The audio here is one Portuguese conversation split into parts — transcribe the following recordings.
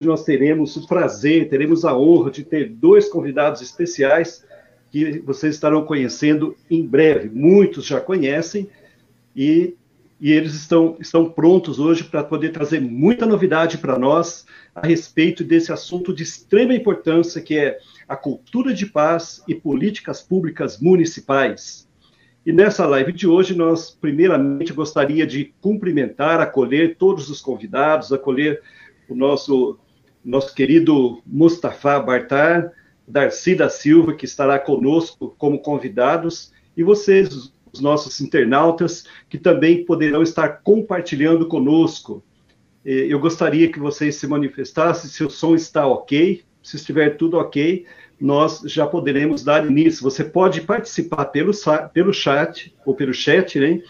nós teremos o prazer, teremos a honra de ter dois convidados especiais que vocês estarão conhecendo em breve. Muitos já conhecem e, e eles estão, estão prontos hoje para poder trazer muita novidade para nós a respeito desse assunto de extrema importância que é a cultura de paz e políticas públicas municipais. E nessa live de hoje, nós, primeiramente, gostaria de cumprimentar, acolher todos os convidados, acolher o nosso, nosso querido Mustafa Bartar, Darcy da Silva, que estará conosco como convidados, e vocês, os nossos internautas, que também poderão estar compartilhando conosco. Eu gostaria que vocês se manifestassem se o som está ok, se estiver tudo ok, nós já poderemos dar início. Você pode participar pelo, pelo chat, ou pelo chat, né?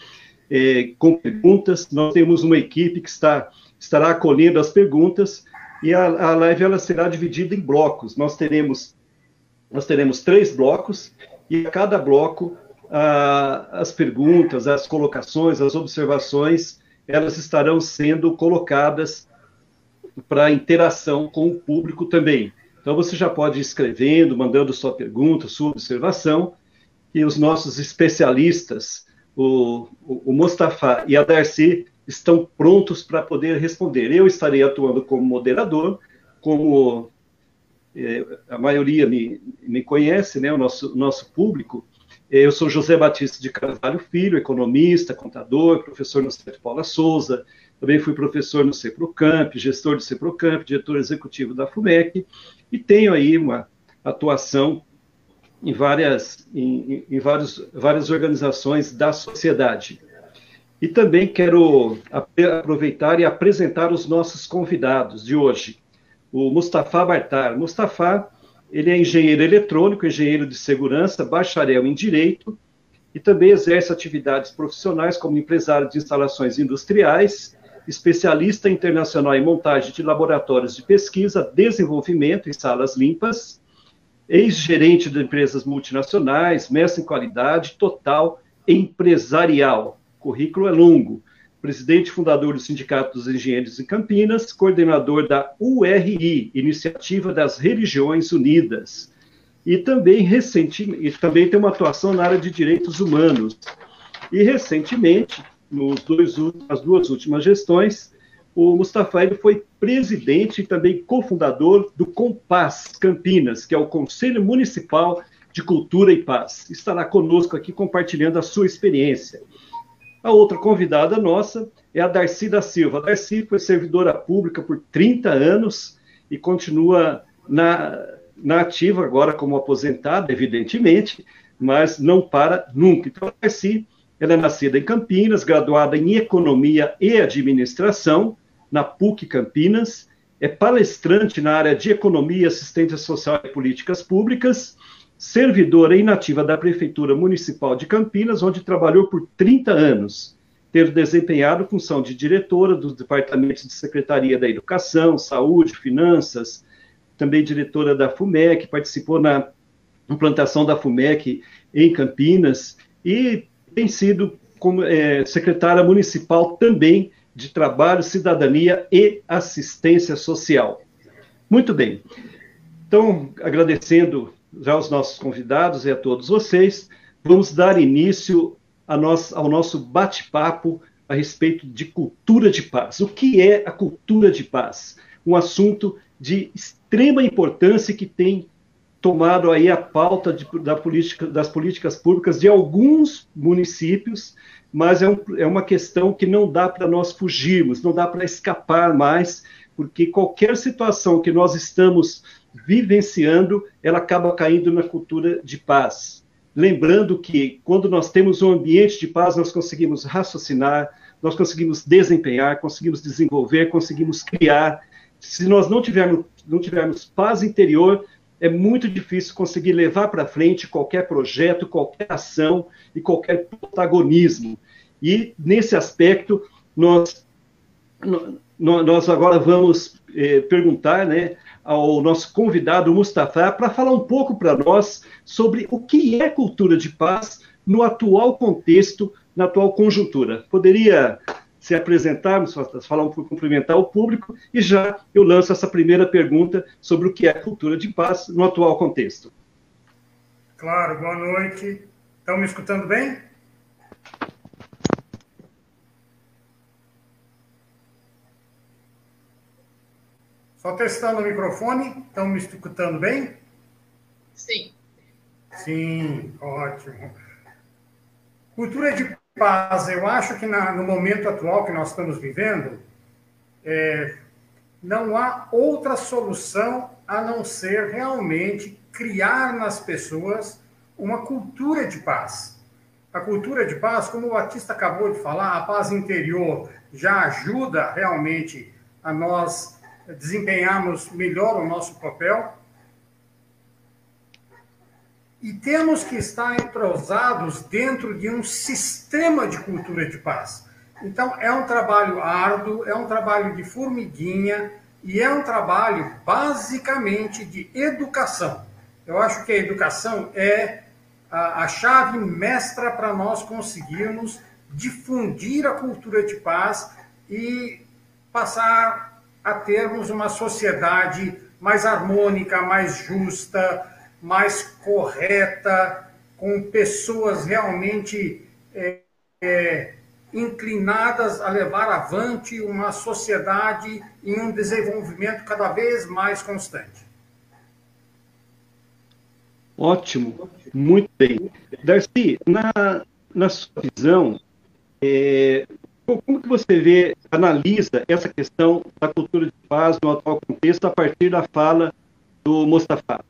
É, com perguntas. Nós temos uma equipe que está, estará acolhendo as perguntas e a, a live ela será dividida em blocos. Nós teremos, nós teremos três blocos e a cada bloco as perguntas, as colocações, as observações, elas estarão sendo colocadas para interação com o público também. Então você já pode ir escrevendo, mandando sua pergunta, sua observação, e os nossos especialistas, o, o, o Mustafa e a Darcy, estão prontos para poder responder. Eu estarei atuando como moderador, como é, a maioria me, me conhece, né, o nosso, nosso público. Eu sou José Batista de Carvalho Filho, economista, contador, professor no Centro Paula Souza, também fui professor no CEPROCAMP, gestor do CEPROCAMP, diretor executivo da FUMEC, e tenho aí uma atuação em várias, em, em vários, várias organizações da sociedade. E também quero aproveitar e apresentar os nossos convidados de hoje. O Mustafa Bartar. Mustafa, ele é engenheiro eletrônico, engenheiro de segurança, bacharel em direito e também exerce atividades profissionais como empresário de instalações industriais especialista internacional em montagem de laboratórios de pesquisa, desenvolvimento em salas limpas, ex-gerente de empresas multinacionais, mestre em qualidade total empresarial. Currículo é longo. Presidente fundador do Sindicato dos Engenheiros em Campinas, coordenador da URI, Iniciativa das Religiões Unidas. E também, recentemente, e também tem uma atuação na área de direitos humanos. E recentemente nos dois, nas duas últimas gestões, o Mustafa ele foi presidente e também cofundador do Compass Campinas, que é o Conselho Municipal de Cultura e Paz. Estará conosco aqui compartilhando a sua experiência. A outra convidada nossa é a Darcy da Silva. A Darcy foi servidora pública por 30 anos e continua na, na ativa agora como aposentada, evidentemente, mas não para nunca. Então, a Darcy ela é nascida em Campinas, graduada em Economia e Administração na PUC Campinas, é palestrante na área de Economia, Assistência Social e Políticas Públicas, servidora inativa da Prefeitura Municipal de Campinas, onde trabalhou por 30 anos, tendo desempenhado função de diretora dos departamentos de Secretaria da Educação, Saúde, Finanças, também diretora da FUMEC, participou na implantação da FUMEC em Campinas e tem sido como, é, secretária municipal também de Trabalho, Cidadania e Assistência Social. Muito bem. Então, agradecendo já aos nossos convidados e a todos vocês, vamos dar início nosso, ao nosso bate-papo a respeito de cultura de paz. O que é a cultura de paz? Um assunto de extrema importância que tem tomado aí a pauta de, da política, das políticas públicas de alguns municípios, mas é, um, é uma questão que não dá para nós fugirmos, não dá para escapar mais, porque qualquer situação que nós estamos vivenciando, ela acaba caindo na cultura de paz. Lembrando que quando nós temos um ambiente de paz, nós conseguimos raciocinar, nós conseguimos desempenhar, conseguimos desenvolver, conseguimos criar. Se nós não tivermos, não tivermos paz interior, é muito difícil conseguir levar para frente qualquer projeto, qualquer ação e qualquer protagonismo. E, nesse aspecto, nós, nós agora vamos eh, perguntar né, ao nosso convidado, Mustafa, para falar um pouco para nós sobre o que é cultura de paz no atual contexto, na atual conjuntura. Poderia se apresentarmos, falar um pouco, cumprimentar o público, e já eu lanço essa primeira pergunta sobre o que é cultura de paz no atual contexto. Claro, boa noite. Estão me escutando bem? Só testando o microfone. Estão me escutando bem? Sim. Sim, ótimo. Cultura de paz, eu acho que na, no momento atual que nós estamos vivendo, é, não há outra solução a não ser realmente criar nas pessoas uma cultura de paz. A cultura de paz, como o Batista acabou de falar, a paz interior já ajuda realmente a nós desempenharmos melhor o nosso papel. E temos que estar entrosados dentro de um sistema de cultura de paz. Então, é um trabalho árduo, é um trabalho de formiguinha e é um trabalho basicamente de educação. Eu acho que a educação é a, a chave mestra para nós conseguirmos difundir a cultura de paz e passar a termos uma sociedade mais harmônica, mais justa, mais correta, com pessoas realmente é, é, inclinadas a levar avante uma sociedade em um desenvolvimento cada vez mais constante. Ótimo, muito bem. Darcy, na, na sua visão, é, como que você vê, analisa essa questão da cultura de paz no atual contexto a partir da fala do Mustafa?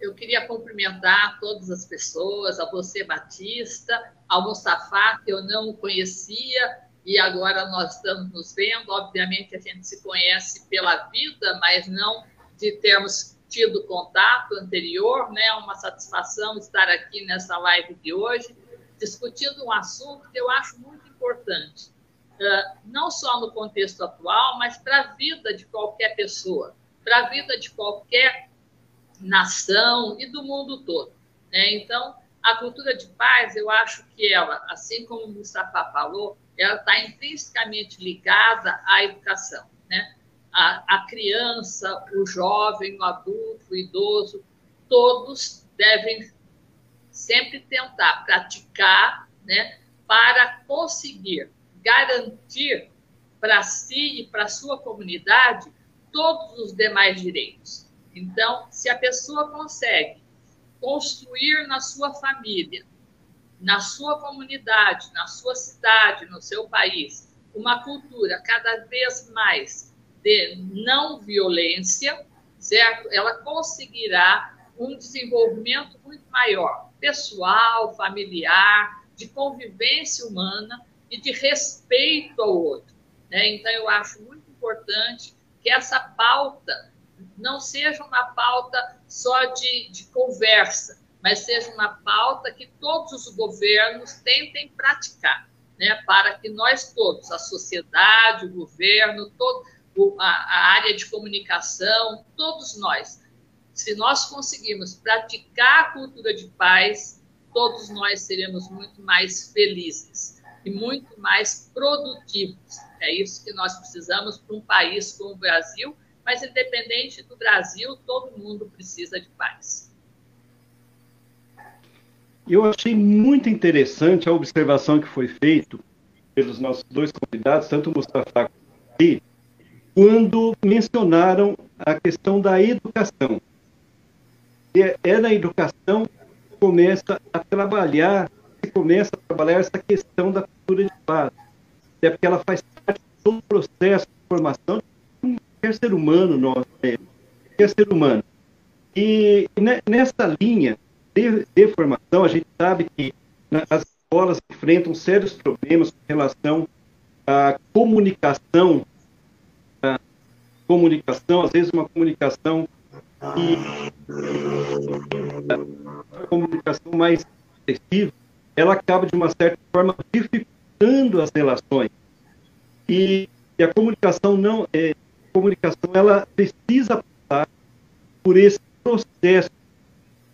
Eu queria cumprimentar todas as pessoas, a você, Batista, ao Mustafa, que eu não conhecia, e agora nós estamos nos vendo. Obviamente, a gente se conhece pela vida, mas não de termos tido contato anterior, né? Uma satisfação estar aqui nessa live de hoje, discutindo um assunto que eu acho muito importante, não só no contexto atual, mas para a vida de qualquer pessoa, para a vida de qualquer nação e do mundo todo. Né? Então, a cultura de paz, eu acho que ela, assim como o Mustafa falou, ela está intrinsecamente ligada à educação. Né? A, a criança, o jovem, o adulto, o idoso, todos devem sempre tentar praticar né, para conseguir garantir para si e para sua comunidade todos os demais direitos. Então, se a pessoa consegue construir na sua família, na sua comunidade, na sua cidade, no seu país, uma cultura cada vez mais de não violência, certo? Ela conseguirá um desenvolvimento muito maior, pessoal, familiar, de convivência humana e de respeito ao outro. Né? Então, eu acho muito importante que essa pauta não seja uma pauta só de, de conversa, mas seja uma pauta que todos os governos tentem praticar, né, para que nós todos, a sociedade, o governo, todo, a, a área de comunicação, todos nós, se nós conseguirmos praticar a cultura de paz, todos nós seremos muito mais felizes e muito mais produtivos. É isso que nós precisamos para um país como o Brasil, mas independente do Brasil, todo mundo precisa de paz. Eu achei muito interessante a observação que foi feita pelos nossos dois convidados, tanto o Mustafa quanto quando mencionaram a questão da educação. É, é na educação que começa a trabalhar, que começa a trabalhar essa questão da cultura de paz. É porque ela faz parte do processo de formação qualquer ser humano nosso, é, qualquer ser humano. E nessa linha de, de formação, a gente sabe que as escolas enfrentam sérios problemas com relação à comunicação, à comunicação, às vezes uma comunicação e a comunicação mais excessiva, ela acaba de uma certa forma dificultando as relações. E, e a comunicação não é, comunicação ela precisa passar por esse processo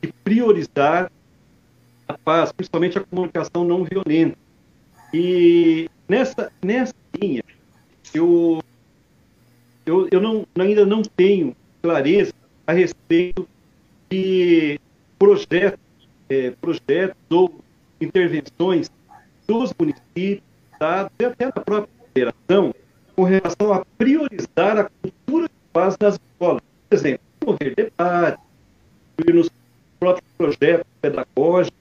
de priorizar a paz, principalmente a comunicação não violenta. E nessa, nessa linha, eu, eu, eu não, ainda não tenho clareza a respeito de projetos, é, projetos ou intervenções dos municípios, estados e até da própria federação com relação a priorizar a cultura de paz nas escolas. Por exemplo, promover debate, nos próprios projetos pedagógicos,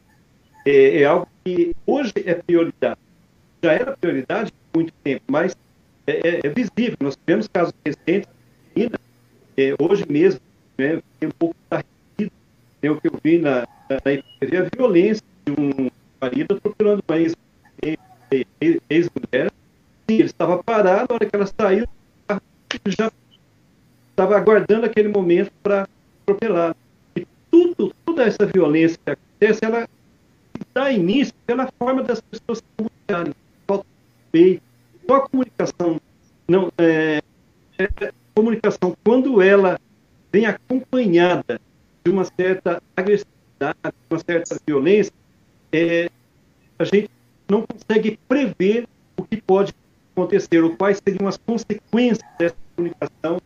é, é, algo que hoje é prioridade. Já era prioridade há muito tempo, mas é, é, é visível. Nós tivemos casos recentes, ainda, é, hoje mesmo, né, um pouco tardio, né, o que eu vi na, na, na a violência de um marido atropelando uma ex-mulher. Ele estava parado, na hora que ela saiu, já estava aguardando aquele momento para atropelar. E tudo, toda essa violência que acontece, ela dá início pela forma das pessoas se comunicarem. Falta respeito. Então, a comunicação, não, é, é, comunicação, quando ela vem acompanhada de uma certa agressividade, de uma certa violência, é, a gente não consegue prever o que pode acontecer, ou quais seriam as consequências dessa comunicação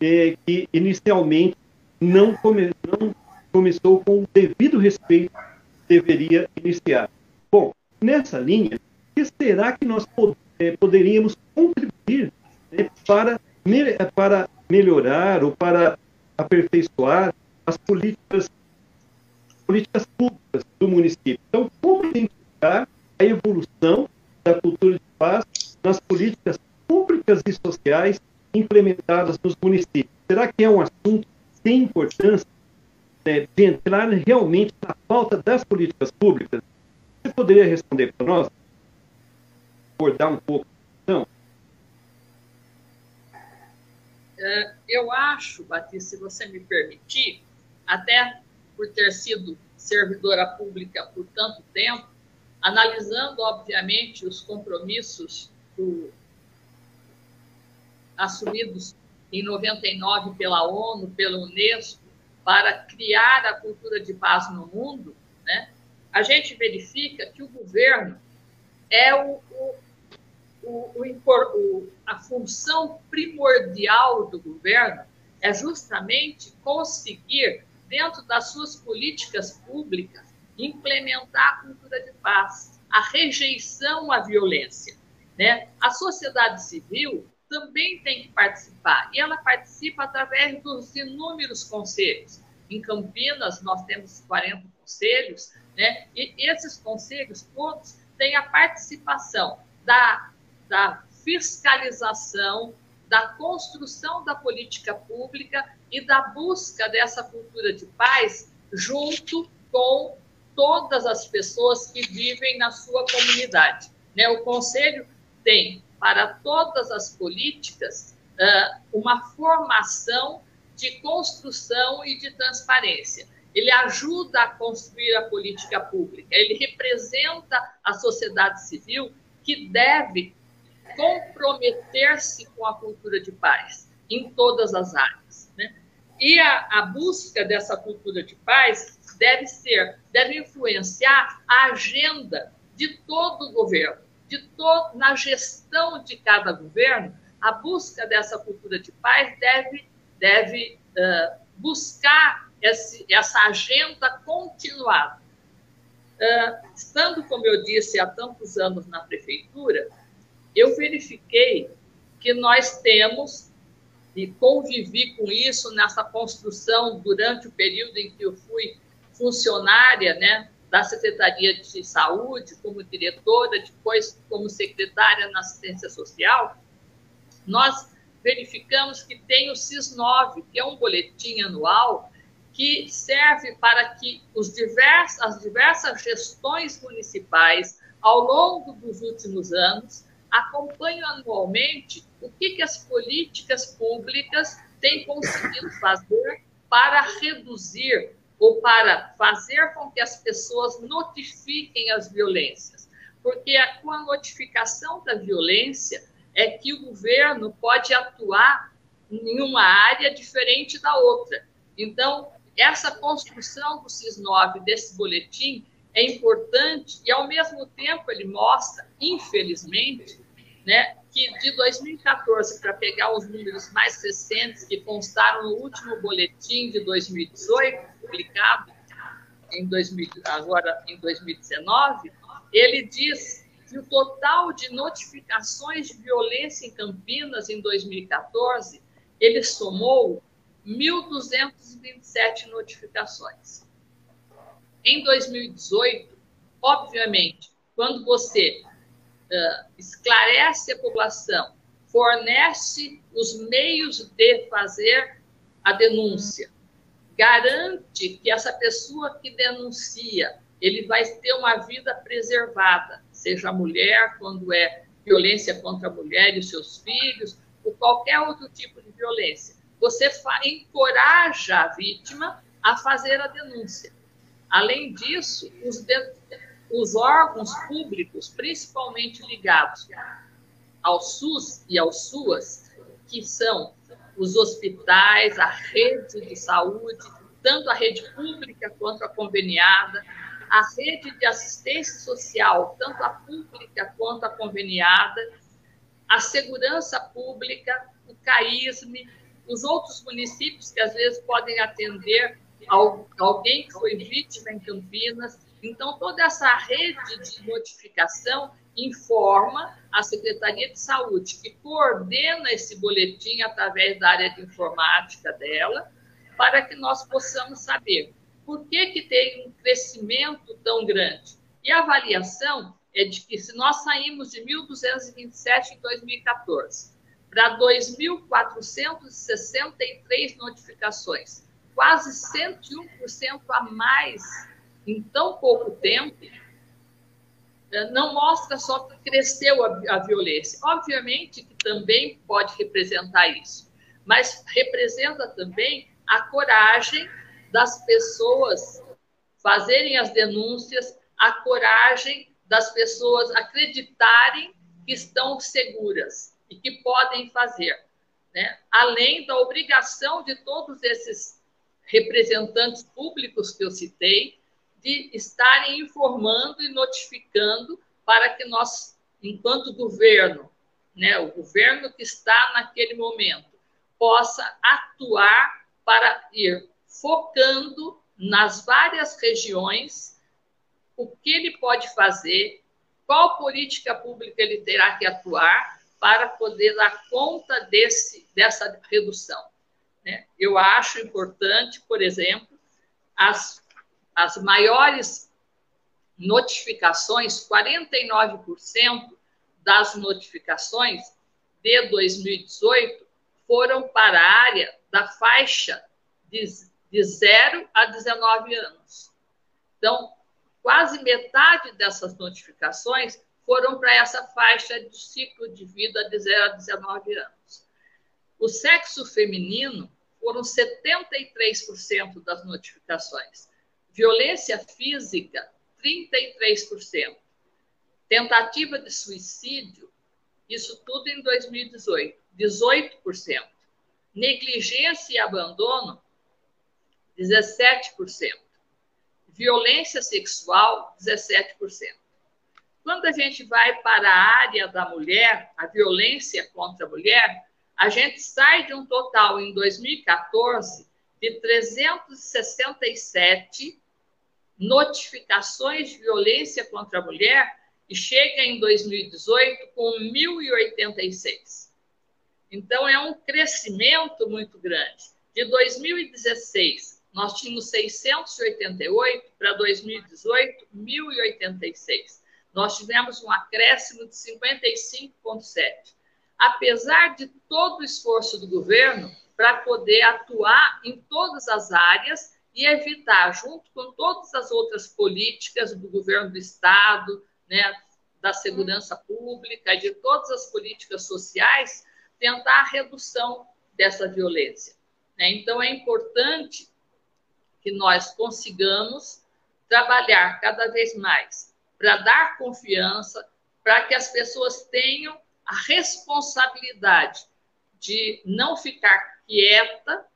é, que inicialmente não, come, não começou com o devido respeito que deveria iniciar. Bom, nessa linha, o que será que nós é, poderíamos contribuir né, para, para melhorar ou para aperfeiçoar as políticas, políticas públicas do município? Então, como identificar a evolução da cultura de paz nas políticas públicas e sociais implementadas nos municípios. Será que é um assunto tem importância né, de entrar realmente na pauta das políticas públicas? Você poderia responder para nós? Abordar um pouco Não. É, eu acho, Batista, se você me permitir, até por ter sido servidora pública por tanto tempo, analisando, obviamente, os compromissos do, assumidos em 99 pela ONU, pela Unesco, para criar a cultura de paz no mundo, né, a gente verifica que o governo é o, o, o, o, a função primordial do governo é justamente conseguir, dentro das suas políticas públicas, implementar a cultura de paz, a rejeição à violência. Né? A sociedade civil também tem que participar, e ela participa através dos inúmeros conselhos. Em Campinas, nós temos 40 conselhos, né? e esses conselhos todos têm a participação da, da fiscalização, da construção da política pública e da busca dessa cultura de paz junto com todas as pessoas que vivem na sua comunidade. Né? O Conselho tem, para todas as políticas, uma formação de construção e de transparência. Ele ajuda a construir a política pública, ele representa a sociedade civil que deve comprometer-se com a cultura de paz em todas as áreas. Né? E a, a busca dessa cultura de paz deve ser, deve influenciar a agenda de todo o governo, de todo, na gestão de cada governo, a busca dessa cultura de paz deve, deve uh, buscar esse, essa agenda continuada. Uh, estando, como eu disse, há tantos anos na prefeitura, eu verifiquei que nós temos, e convivi com isso nessa construção durante o período em que eu fui funcionária né, da Secretaria de Saúde, como diretora, depois como secretária na assistência social, nós verificamos que tem o SIS-9, que é um boletim anual que serve para que os divers, as diversas gestões municipais, ao longo dos últimos anos, acompanhem anualmente o que, que as políticas públicas têm conseguido fazer para reduzir ou para fazer com que as pessoas notifiquem as violências. Porque é com a notificação da violência é que o governo pode atuar em uma área diferente da outra. Então, essa construção do SIS-9, desse boletim, é importante e, ao mesmo tempo, ele mostra, infelizmente, né, que de 2014, para pegar os números mais recentes que constaram no último boletim de 2018, publicado em 2000, agora em 2019, ele diz que o total de notificações de violência em Campinas em 2014, ele somou 1.227 notificações. Em 2018, obviamente, quando você uh, esclarece a população, fornece os meios de fazer a denúncia, garante que essa pessoa que denuncia ele vai ter uma vida preservada, seja mulher, quando é violência contra a mulher e os seus filhos, ou qualquer outro tipo de violência. Você encoraja a vítima a fazer a denúncia. Além disso, os, os órgãos públicos, principalmente ligados ao SUS e ao SUAS, que são os hospitais, a rede de saúde, tanto a rede pública quanto a conveniada, a rede de assistência social, tanto a pública quanto a conveniada, a segurança pública, o CAISME, os outros municípios que às vezes podem atender alguém que foi vítima em Campinas. Então, toda essa rede de notificação informa a Secretaria de Saúde, que coordena esse boletim através da área de informática dela, para que nós possamos saber por que, que tem um crescimento tão grande? E a avaliação é de que se nós saímos de 1.227 em 2014 para 2.463 notificações, quase 101% a mais em tão pouco tempo, eh, não mostra só que cresceu a, a violência. Obviamente que também pode representar isso, mas representa também a coragem das pessoas fazerem as denúncias, a coragem das pessoas acreditarem que estão seguras e que podem fazer. Né? Além da obrigação de todos esses representantes públicos que eu citei, de estarem informando e notificando para que nós, enquanto governo, né, o governo que está naquele momento, possa atuar para ir focando nas várias regiões o que ele pode fazer, qual política pública ele terá que atuar para poder dar conta desse, dessa redução. Né? Eu acho importante, por exemplo, as, as maiores notificações, 49% das notificações de 2018 foram para a área da faixa de de 0 a 19 anos. Então, quase metade dessas notificações foram para essa faixa de ciclo de vida de 0 a 19 anos. O sexo feminino foram 73% das notificações. Violência física, 33%. Tentativa de suicídio, isso tudo em 2018, 18%. Negligência e abandono, 17%. Violência sexual, 17%. Quando a gente vai para a área da mulher, a violência contra a mulher, a gente sai de um total em 2014 de 367 notificações de violência contra a mulher e chega em 2018 com 1.086. Então, é um crescimento muito grande. De 2016 nós tínhamos 688 para 2018, 1.086. Nós tivemos um acréscimo de 55,7. Apesar de todo o esforço do governo para poder atuar em todas as áreas e evitar, junto com todas as outras políticas do governo do Estado, né, da segurança pública, de todas as políticas sociais, tentar a redução dessa violência. Né? Então, é importante que nós consigamos trabalhar cada vez mais para dar confiança, para que as pessoas tenham a responsabilidade de não ficar quieta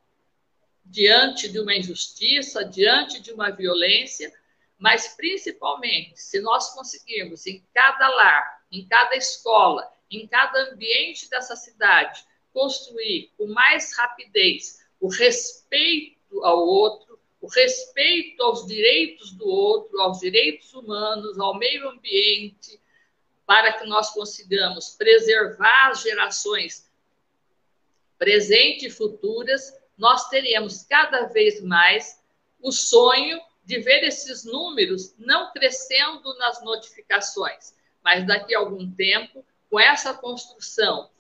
diante de uma injustiça, diante de uma violência, mas principalmente se nós conseguirmos em cada lar, em cada escola, em cada ambiente dessa cidade, construir com mais rapidez o respeito ao outro, o respeito aos direitos do outro, aos direitos humanos, ao meio ambiente, para que nós consigamos preservar as gerações presentes e futuras, nós teremos cada vez mais o sonho de ver esses números não crescendo nas notificações, mas daqui a algum tempo, com essa construção,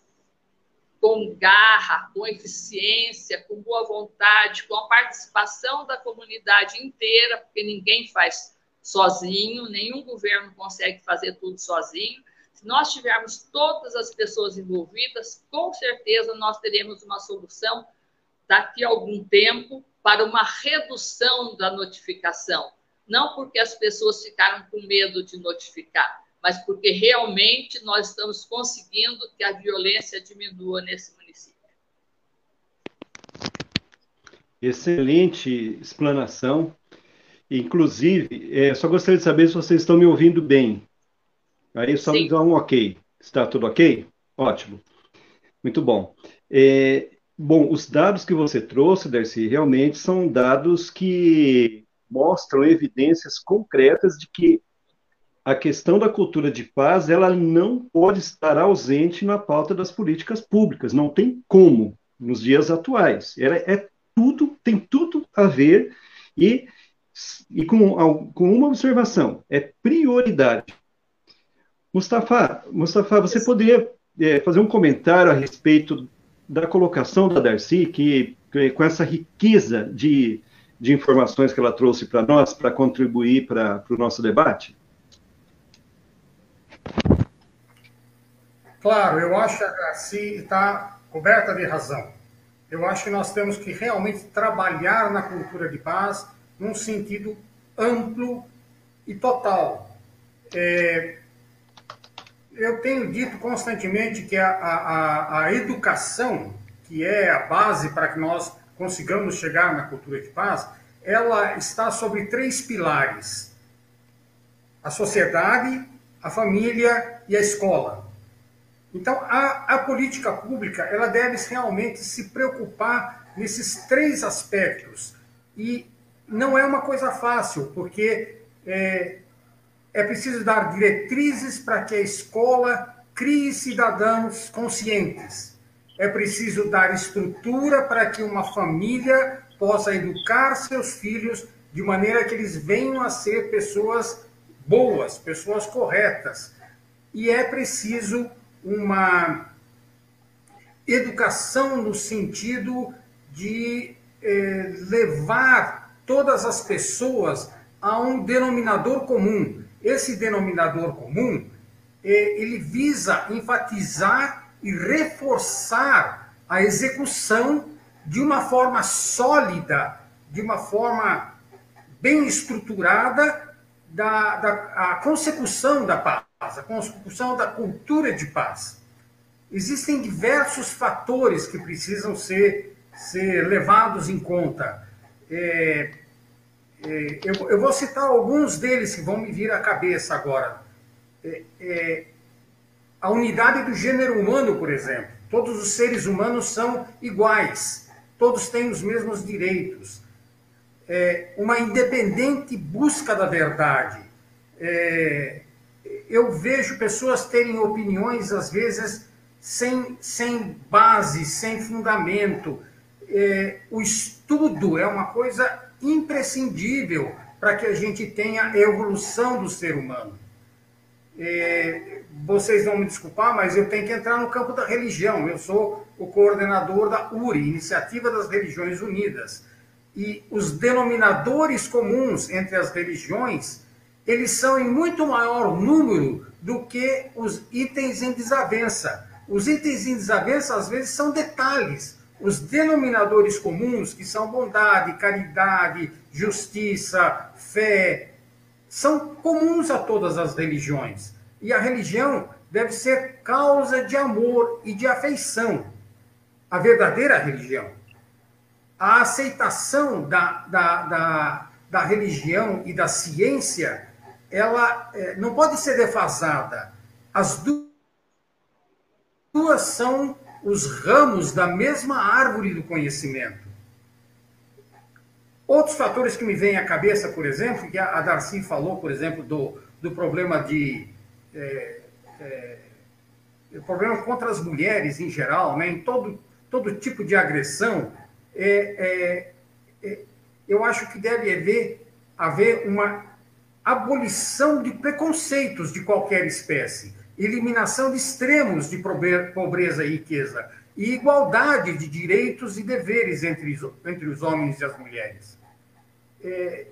com garra, com eficiência, com boa vontade, com a participação da comunidade inteira, porque ninguém faz sozinho, nenhum governo consegue fazer tudo sozinho. Se nós tivermos todas as pessoas envolvidas, com certeza nós teremos uma solução daqui a algum tempo para uma redução da notificação. Não porque as pessoas ficaram com medo de notificar, mas porque realmente nós estamos conseguindo que a violência diminua nesse município. Excelente explanação. Inclusive, é, só gostaria de saber se vocês estão me ouvindo bem. Aí só Sim. me dá um ok. Está tudo ok? Ótimo. Muito bom. É, Bom, os dados que você trouxe, Darcy, realmente são dados que mostram evidências concretas de que a questão da cultura de paz ela não pode estar ausente na pauta das políticas públicas, não tem como nos dias atuais. Ela é tudo, tem tudo a ver e, e com, com uma observação, é prioridade. Mustafa, Mustafa, você poderia é, fazer um comentário a respeito da colocação da Darcy, que, que com essa riqueza de, de informações que ela trouxe para nós, para contribuir para o nosso debate? Claro, eu acho que a Darcy está coberta de razão. Eu acho que nós temos que realmente trabalhar na cultura de paz num sentido amplo e total. É, eu tenho dito constantemente que a, a, a educação, que é a base para que nós consigamos chegar na cultura de paz, ela está sobre três pilares: a sociedade, a família e a escola. Então, a, a política pública ela deve realmente se preocupar nesses três aspectos. E não é uma coisa fácil, porque é, é preciso dar diretrizes para que a escola crie cidadãos conscientes. É preciso dar estrutura para que uma família possa educar seus filhos de maneira que eles venham a ser pessoas boas, pessoas corretas. E é preciso uma educação no sentido de eh, levar todas as pessoas a um denominador comum. Esse denominador comum, é, ele visa enfatizar e reforçar a execução de uma forma sólida, de uma forma bem estruturada da, da a consecução da paz, a consecução da cultura de paz. Existem diversos fatores que precisam ser, ser levados em conta. É, eu, eu, vou citar alguns deles que vão me vir à cabeça agora. É, é, a unidade do gênero humano, por exemplo. Todos os seres humanos são iguais, todos têm os mesmos direitos. É, uma independente busca da verdade. É, eu vejo pessoas terem opiniões, às vezes, sem, sem base, sem fundamento. É, o estudo é uma coisa imprescindível para que a gente tenha a evolução do ser humano. É, vocês vão me desculpar, mas eu tenho que entrar no campo da religião. Eu sou o coordenador da URI, Iniciativa das Religiões Unidas. E os denominadores comuns entre as religiões, eles são em muito maior número do que os itens em desavença. Os itens em desavença, às vezes, são detalhes os denominadores comuns, que são bondade, caridade, justiça, fé, são comuns a todas as religiões. E a religião deve ser causa de amor e de afeição. A verdadeira religião. A aceitação da, da, da, da religião e da ciência, ela é, não pode ser defasada. As duas são os ramos da mesma árvore do conhecimento. Outros fatores que me vêm à cabeça, por exemplo, que a Darcy falou, por exemplo, do, do problema de. É, é, problema contra as mulheres em geral, né, em todo, todo tipo de agressão, é, é, é eu acho que deve haver, haver uma abolição de preconceitos de qualquer espécie, eliminação de extremos de pobreza e riqueza, e igualdade de direitos e deveres entre, entre os homens e as mulheres. É,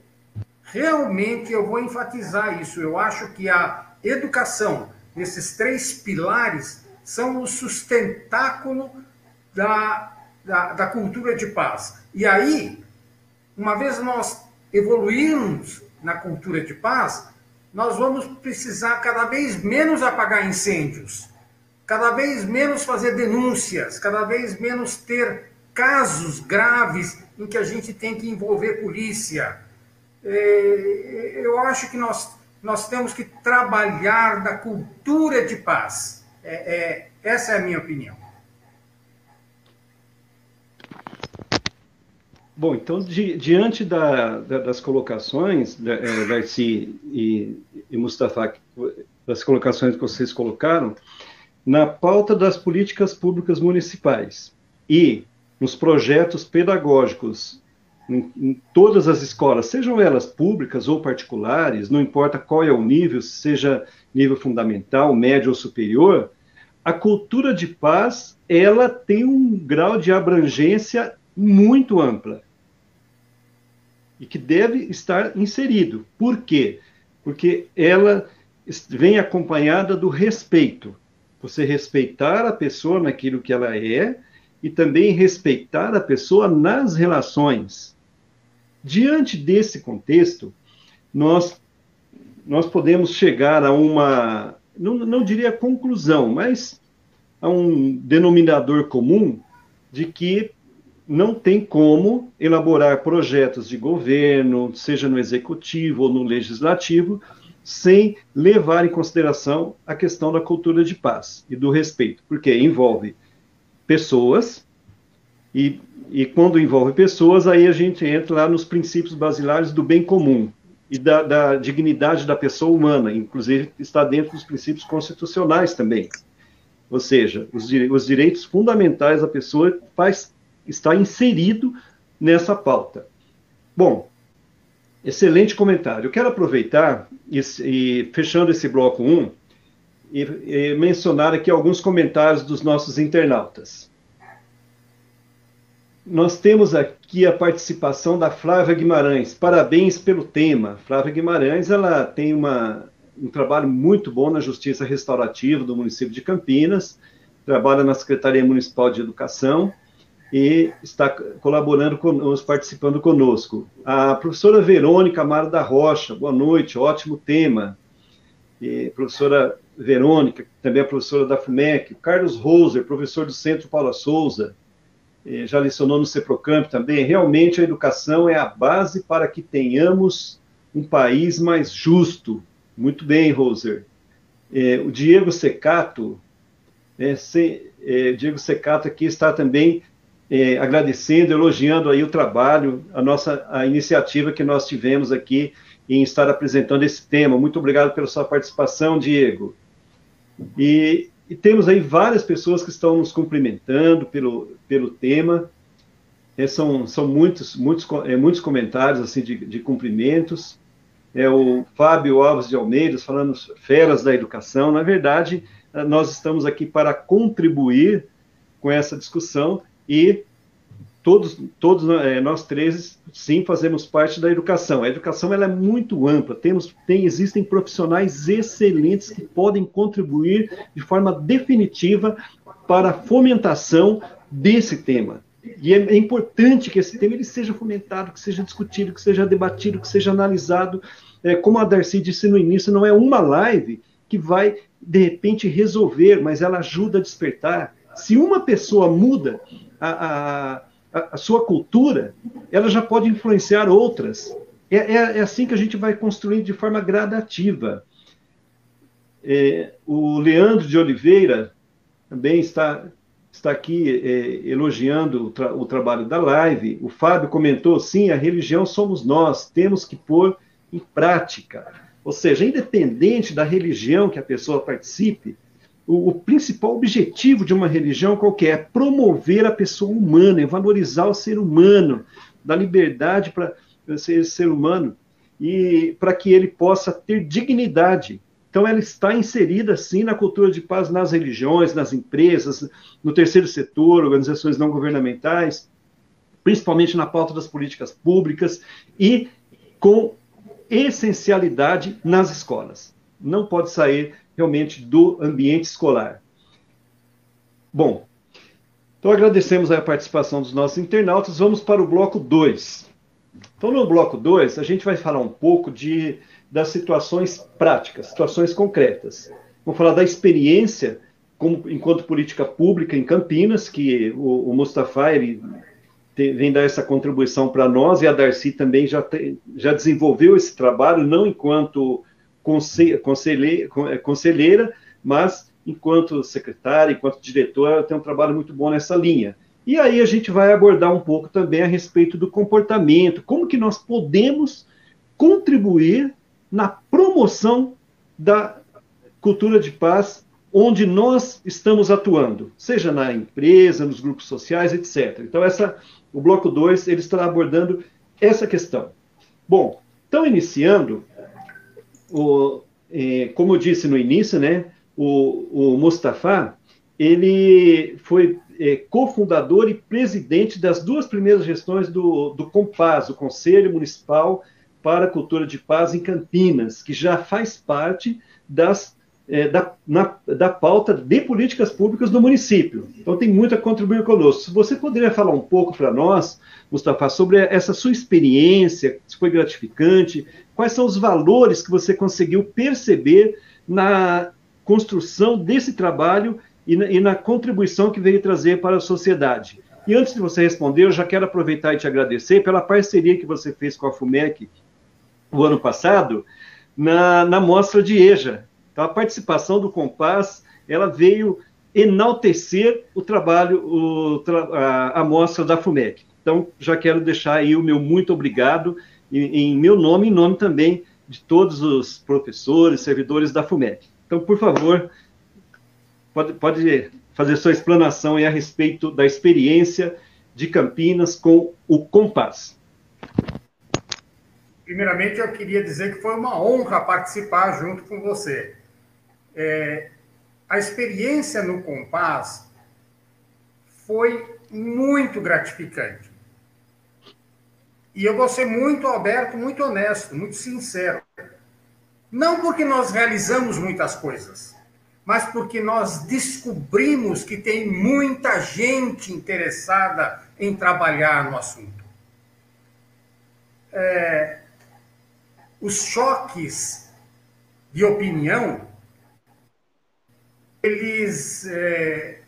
realmente eu vou enfatizar isso. Eu acho que a educação, nesses três pilares, são o sustentáculo da, da, da cultura de paz. E aí, uma vez nós evoluirmos na cultura de paz, nós vamos precisar cada vez menos apagar incêndios, cada vez menos fazer denúncias, cada vez menos ter casos graves em que a gente tem que envolver polícia. É, eu acho que nós, nós temos que trabalhar da cultura de paz. É, é, essa é a minha opinião. Bom, então, di, diante da, da, das colocações, é, Darcy e, e Mustafa, das colocações que vocês colocaram, na pauta das políticas públicas municipais e nos projetos pedagógicos em, em, todas as escolas, sejam elas públicas ou particulares, não importa qual é o nível, seja nível fundamental, médio ou superior, a cultura de paz ela tem um grau de abrangência muito ampla e que deve estar inserido. Por quê? Porque ela vem acompanhada do respeito. Você respeitar a pessoa naquilo que ela é e também respeitar a pessoa nas relações. Diante desse contexto, nós, nós podemos chegar a uma, não, não diria conclusão, mas a um denominador comum de que não tem como elaborar projetos de governo, seja no executivo ou no legislativo, sem levar em consideração a questão da cultura de paz e do respeito, porque envolve pessoas, e, e quando envolve pessoas, aí a gente entra lá nos princípios basilares do bem comum e da, da dignidade da pessoa humana, inclusive está dentro dos princípios constitucionais também. Ou seja, os, os direitos fundamentais da pessoa faz está inserido nessa pauta. Bom, excelente comentário. Eu quero aproveitar e, fechando esse bloco 1 e, e mencionar aqui alguns comentários dos nossos internautas. Nós temos aqui a participação da Flávia Guimarães. Parabéns pelo tema. Flávia Guimarães, ela tem uma, um trabalho muito bom na Justiça Restaurativa do município de Campinas, trabalha na Secretaria Municipal de Educação e está colaborando conosco, participando conosco. A professora Verônica Amaro da Rocha, boa noite, ótimo tema. E professora Verônica, também a professora da FUMEC, Carlos Roser, professor do Centro Paula Souza, já lecionou no CEPROCAMP também. Realmente a educação é a base para que tenhamos um país mais justo. Muito bem, Roser. É, o Diego Secato, é, se, é, Diego Secato aqui está também é, agradecendo, elogiando aí o trabalho, a nossa a iniciativa que nós tivemos aqui em estar apresentando esse tema. Muito obrigado pela sua participação, Diego. E, e temos aí várias pessoas que estão nos cumprimentando pelo, pelo tema. É, são, são muitos, muitos, é, muitos comentários assim de, de cumprimentos. É o Fábio Alves de Almeida falando feras da educação. Na verdade, nós estamos aqui para contribuir com essa discussão e todos, todos é, nós três, sim, fazemos parte da educação. A educação ela é muito ampla, temos, tem, existem profissionais excelentes que podem contribuir de forma definitiva para a fomentação desse tema. E é, é, importante que esse tema ele seja fomentado, que seja discutido, que seja debatido, que seja analisado. É, como a Darcy disse no início, não é uma live que vai, de repente, resolver, mas ela ajuda a despertar. Se uma pessoa muda, a, a, a sua cultura, ela já pode influenciar outras. é, é, é, assim que a gente vai construindo de forma gradativa. É, o Leandro de Oliveira também está, está aqui é, elogiando o, tra o trabalho da live. O Fábio comentou: sim, a religião somos nós, temos que pôr em prática. Ou seja, independente da religião que a pessoa participe, o, o principal objetivo de uma religião qualquer é promover a pessoa humana, é valorizar o ser humano, dar liberdade para ser ser humano e para que ele possa ter dignidade. Então, ela está inserida, sim, na cultura de paz nas religiões, nas empresas, no terceiro setor, organizações não governamentais, principalmente na pauta das políticas públicas e com essencialidade nas escolas. Não pode sair realmente do ambiente escolar. Bom, então agradecemos a participação dos nossos internautas. Vamos para o bloco 2. Então, no bloco 2, a gente vai falar um pouco de, das situações práticas, situações concretas. Vamos falar da experiência como, enquanto política pública em Campinas, que o, o Mustafa ele te, vem dar essa contribuição para nós, e a Darcy também já, te, já desenvolveu esse trabalho, não enquanto é, conselheira, mas enquanto secretária, enquanto diretora, ela tem um trabalho muito bom nessa linha. E aí a gente vai abordar um pouco também a respeito do comportamento, como que nós podemos contribuir na promoção da cultura de paz onde nós estamos atuando, seja na empresa, nos grupos sociais, etc. Então essa o bloco 2 ele está abordando essa questão. Bom, então iniciando o, eh, como eu disse no início, né, o, o Mustafa ele foi é, cofundador e presidente das duas primeiras gestões do, do COMPAS, o Conselho Municipal para a Cultura de Paz em Campinas, que já faz parte das, é, da, na, da pauta de políticas públicas do município. Então tem muito a contribuir conosco. Você poderia falar um pouco para nós, Mustafa, sobre essa sua experiência, se foi gratificante, quais são os valores que você conseguiu perceber na construção desse trabalho e na, e na contribuição que veio trazer para a sociedade. E antes de você responder, eu já quero aproveitar e te agradecer pela parceria que você fez com a FUMEC o ano passado na, na mostra de EJA. Então, a participação do Compass, ela veio enaltecer o trabalho, o, a, a mostra da FUMEC. Então, já quero deixar aí o meu muito obrigado, em, em meu nome e em nome também de todos os professores, servidores da FUMEC. Então, por favor, pode, pode fazer sua explanação a respeito da experiência de Campinas com o Compass. Primeiramente, eu queria dizer que foi uma honra participar junto com você. É, a experiência no Compass foi muito gratificante. E eu vou ser muito aberto, muito honesto, muito sincero. Não porque nós realizamos muitas coisas, mas porque nós descobrimos que tem muita gente interessada em trabalhar no assunto. É, os choques de opinião, eles, é,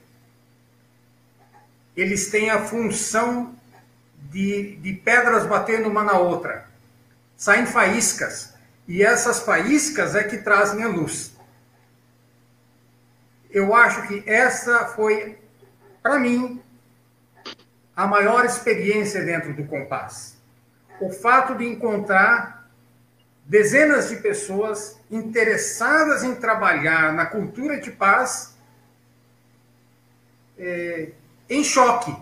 eles têm a função de, de pedras batendo uma na outra. Saem faíscas. E essas faíscas é que trazem a luz eu acho que essa foi, para mim, a maior experiência dentro do Compass. O fato de encontrar dezenas de pessoas interessadas em trabalhar na cultura de paz é, em choque.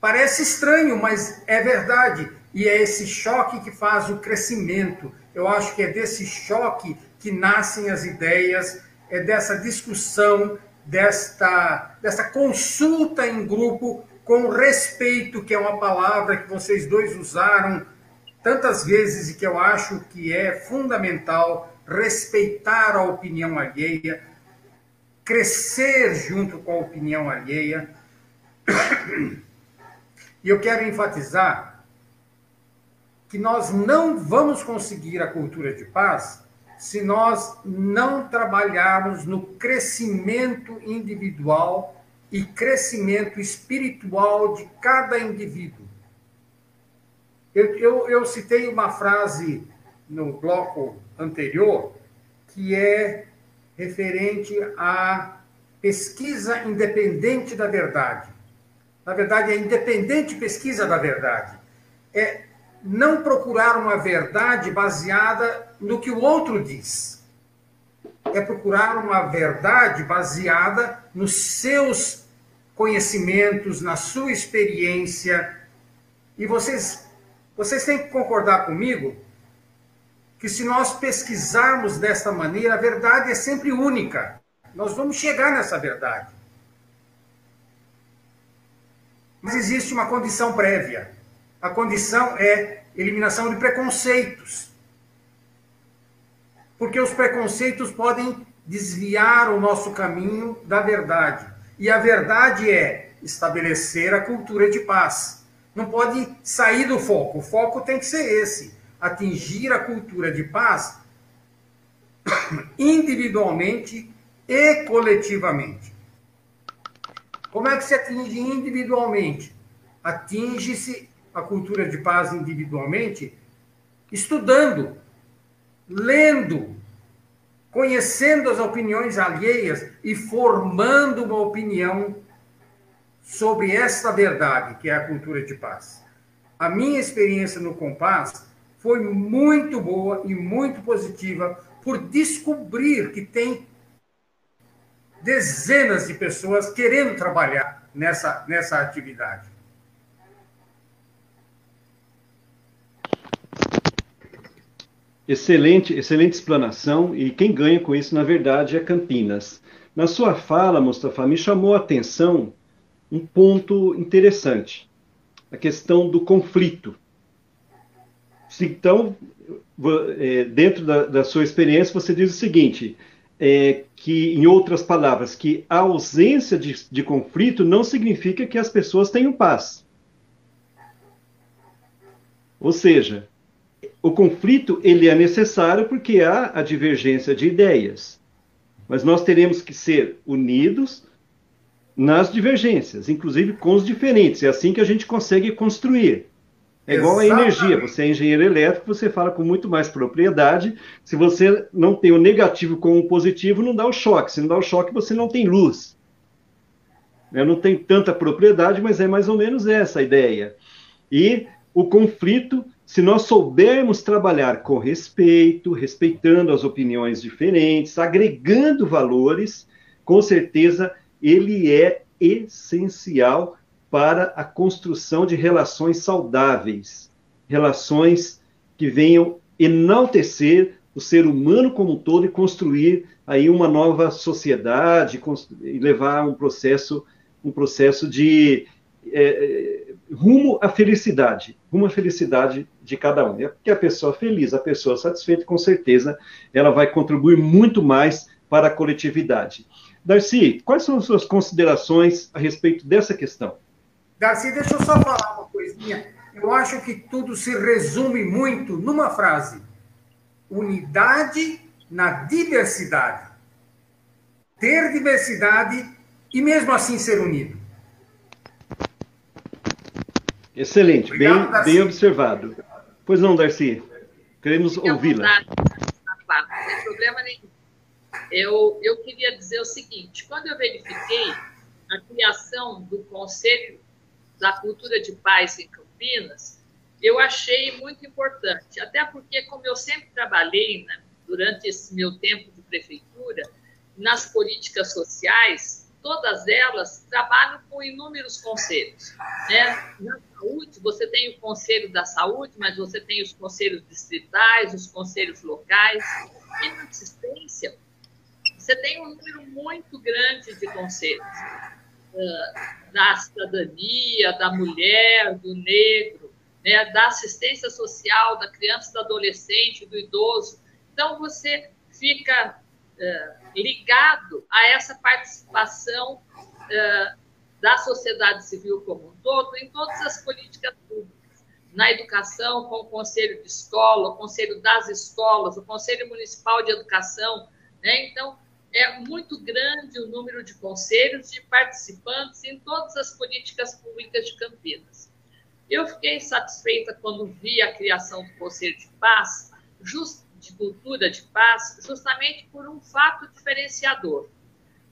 Parece estranho, mas é verdade. E é esse choque que faz o crescimento. Eu acho que é desse choque que nascem as ideias é dessa discussão, desta, dessa consulta em grupo com respeito, que é uma palavra que vocês dois usaram tantas vezes e que eu acho que é fundamental respeitar a opinião alheia, crescer junto com a opinião alheia. E eu quero enfatizar que nós não vamos conseguir a cultura de paz se nós não trabalharmos no crescimento individual e crescimento espiritual de cada indivíduo. Eu, eu, eu citei uma frase no bloco anterior que é referente à pesquisa independente da verdade. Na verdade, é independente pesquisa da verdade. É não procurar uma verdade baseada no que o outro diz. É procurar uma verdade baseada nos seus conhecimentos, na sua experiência. E vocês, vocês têm que concordar comigo que se nós pesquisarmos desta maneira, a verdade é sempre única. Nós vamos chegar nessa verdade. Mas existe uma condição prévia. A condição é eliminação de preconceitos. Porque os preconceitos podem desviar o nosso caminho da verdade. E a verdade é estabelecer a cultura de paz. Não pode sair do foco. O foco tem que ser esse: atingir a cultura de paz individualmente e coletivamente. Como é que se atinge individualmente? Atinge-se a cultura de paz individualmente estudando, lendo, conhecendo as opiniões alheias e formando uma opinião sobre esta verdade, que é a cultura de paz. A minha experiência no Compás foi muito boa e muito positiva por descobrir que tem dezenas de pessoas querendo trabalhar nessa, nessa atividade. Excelente, excelente explanação. E quem ganha com isso, na verdade, é Campinas. Na sua fala, Mustafa, me chamou a atenção um ponto interessante: a questão do conflito. Então, é, dentro da, da sua experiência, você diz o seguinte: é, que, em outras palavras, que a ausência de, de conflito não significa que as pessoas tenham paz. Ou seja, o conflito ele é necessário porque há a divergência de ideias. Mas nós teremos que ser unidos nas divergências, inclusive com os diferentes. É assim que a gente consegue construir. É igual Exatamente. a energia. Você é engenheiro elétrico, você fala com muito mais propriedade. Se você não tem o negativo com o positivo, não dá o choque. Se não dá o choque, você não tem luz. Eu não tenho tanta propriedade, mas é mais ou menos essa a ideia. E o conflito, se nós soubermos trabalhar com respeito, respeitando as opiniões diferentes, agregando valores, com certeza ele é essencial para a construção de relações saudáveis, relações que venham enaltecer o ser humano como um todo e construir aí uma nova sociedade e levar um processo um processo de é, é, rumo à felicidade, rumo à felicidade de cada um. É porque a pessoa feliz, a pessoa satisfeita, com certeza, ela vai contribuir muito mais para a coletividade. Darcy, quais são as suas considerações a respeito dessa questão? Darcy, deixa eu só falar uma coisinha. Eu acho que tudo se resume muito numa frase: unidade na diversidade. Ter diversidade e mesmo assim ser unido. Excelente, Obrigado, bem, bem observado. Pois não, Darcy, queremos ouvi-la. Não tem problema nenhum. Eu, eu queria dizer o seguinte: quando eu verifiquei a criação do Conselho da cultura de paz em Campinas, eu achei muito importante, até porque, como eu sempre trabalhei né, durante esse meu tempo de prefeitura, nas políticas sociais, todas elas trabalham com inúmeros conselhos. Né? Na saúde, você tem o Conselho da Saúde, mas você tem os conselhos distritais, os conselhos locais. E na assistência, você tem um número muito grande de conselhos da cidadania, da mulher, do negro, né, da assistência social, da criança, do adolescente, do idoso. Então, você fica uh, ligado a essa participação uh, da sociedade civil como um todo em todas as políticas públicas. Na educação, com o Conselho de Escola, o Conselho das Escolas, o Conselho Municipal de Educação. Né? Então, é muito grande o número de conselhos de participantes em todas as políticas públicas de Campinas. Eu fiquei satisfeita quando vi a criação do Conselho de Paz, just, de Cultura de Paz, justamente por um fato diferenciador.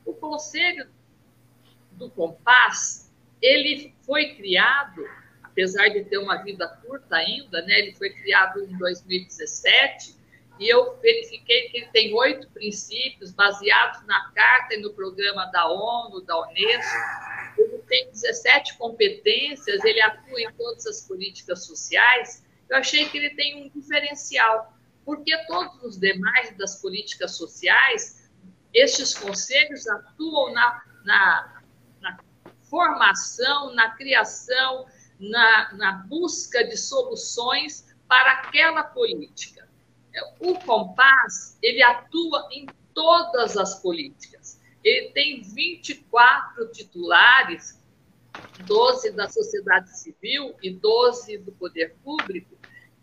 O Conselho do Compás, ele foi criado, apesar de ter uma vida curta ainda, né? ele foi criado em 2017, e eu verifiquei que ele tem oito princípios baseados na Carta e no programa da ONU, da Unesco. Ele tem 17 competências, ele atua em todas as políticas sociais. Eu achei que ele tem um diferencial, porque todos os demais das políticas sociais, estes conselhos atuam na, na, na formação, na criação, na, na busca de soluções para aquela política. O Compás, ele atua em todas as políticas. Ele tem 24 titulares, 12 da sociedade civil e 12 do poder público,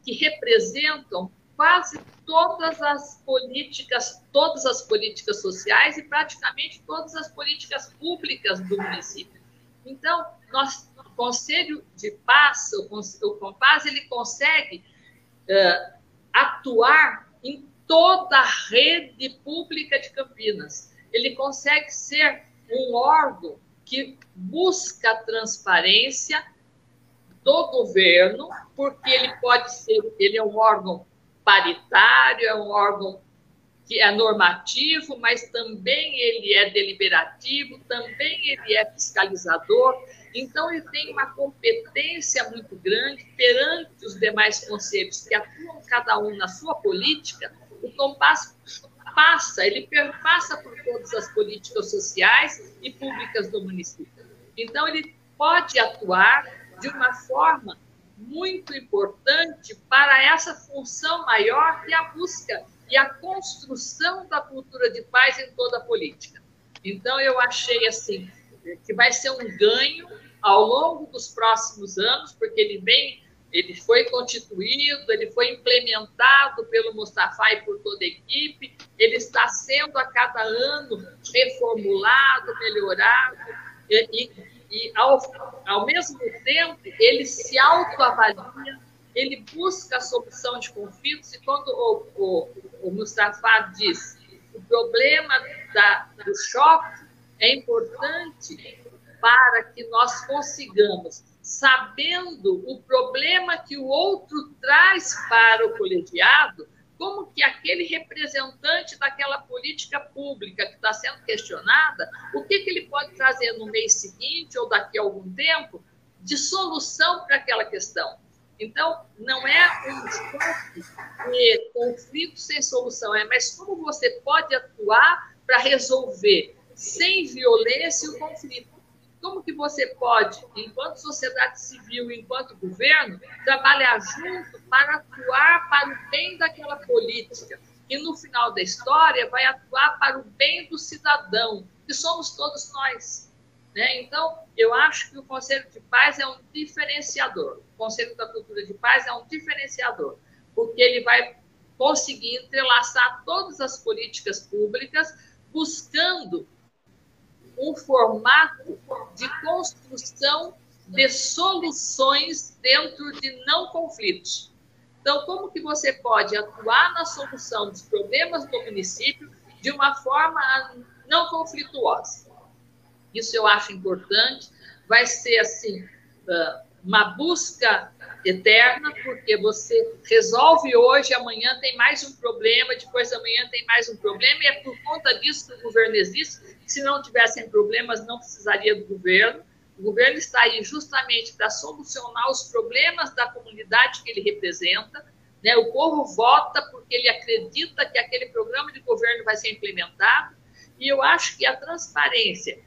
que representam quase todas as políticas, todas as políticas sociais e praticamente todas as políticas públicas do município. Então, nós, o Conselho de Paz, o Compás, ele consegue uh, atuar em toda a rede pública de Campinas. Ele consegue ser um órgão que busca a transparência do governo, porque ele pode ser, ele é um órgão paritário, é um órgão que é normativo, mas também ele é deliberativo, também ele é fiscalizador. Então, ele tem uma competência muito grande perante os demais conselhos que atuam cada um na sua política. O Compás passa, ele perpassa por todas as políticas sociais e públicas do município. Então, ele pode atuar de uma forma muito importante para essa função maior que é a busca e a construção da cultura de paz em toda a política. Então, eu achei assim que vai ser um ganho ao longo dos próximos anos, porque ele vem, ele foi constituído, ele foi implementado pelo Mustafa e por toda a equipe, ele está sendo a cada ano reformulado, melhorado, e, e, ao, ao mesmo tempo ele se autoavalia, ele busca a solução de conflitos, e quando o, o, o Mustafa diz o problema da, do choque é importante para que nós consigamos, sabendo o problema que o outro traz para o colegiado, como que aquele representante daquela política pública que está sendo questionada, o que, que ele pode trazer no mês seguinte ou daqui a algum tempo de solução para aquela questão. Então, não é um esporte de conflito sem solução, é mas como você pode atuar para resolver sem violência o conflito. Como que você pode, enquanto sociedade civil, enquanto governo, trabalhar junto para atuar para o bem daquela política, que no final da história vai atuar para o bem do cidadão, que somos todos nós. Né? Então, eu acho que o Conselho de Paz é um diferenciador. O Conselho da Cultura de Paz é um diferenciador, porque ele vai conseguir entrelaçar todas as políticas públicas, buscando um formato de construção de soluções dentro de não conflitos. Então, como que você pode atuar na solução dos problemas do município de uma forma não conflituosa? Isso eu acho importante. Vai ser assim uma busca eterna, porque você resolve hoje, amanhã tem mais um problema, depois amanhã tem mais um problema, e é por conta disso que o governo existe se não tivessem problemas, não precisaria do governo. O governo está aí justamente para solucionar os problemas da comunidade que ele representa. Né? O povo vota porque ele acredita que aquele programa de governo vai ser implementado. E eu acho que a transparência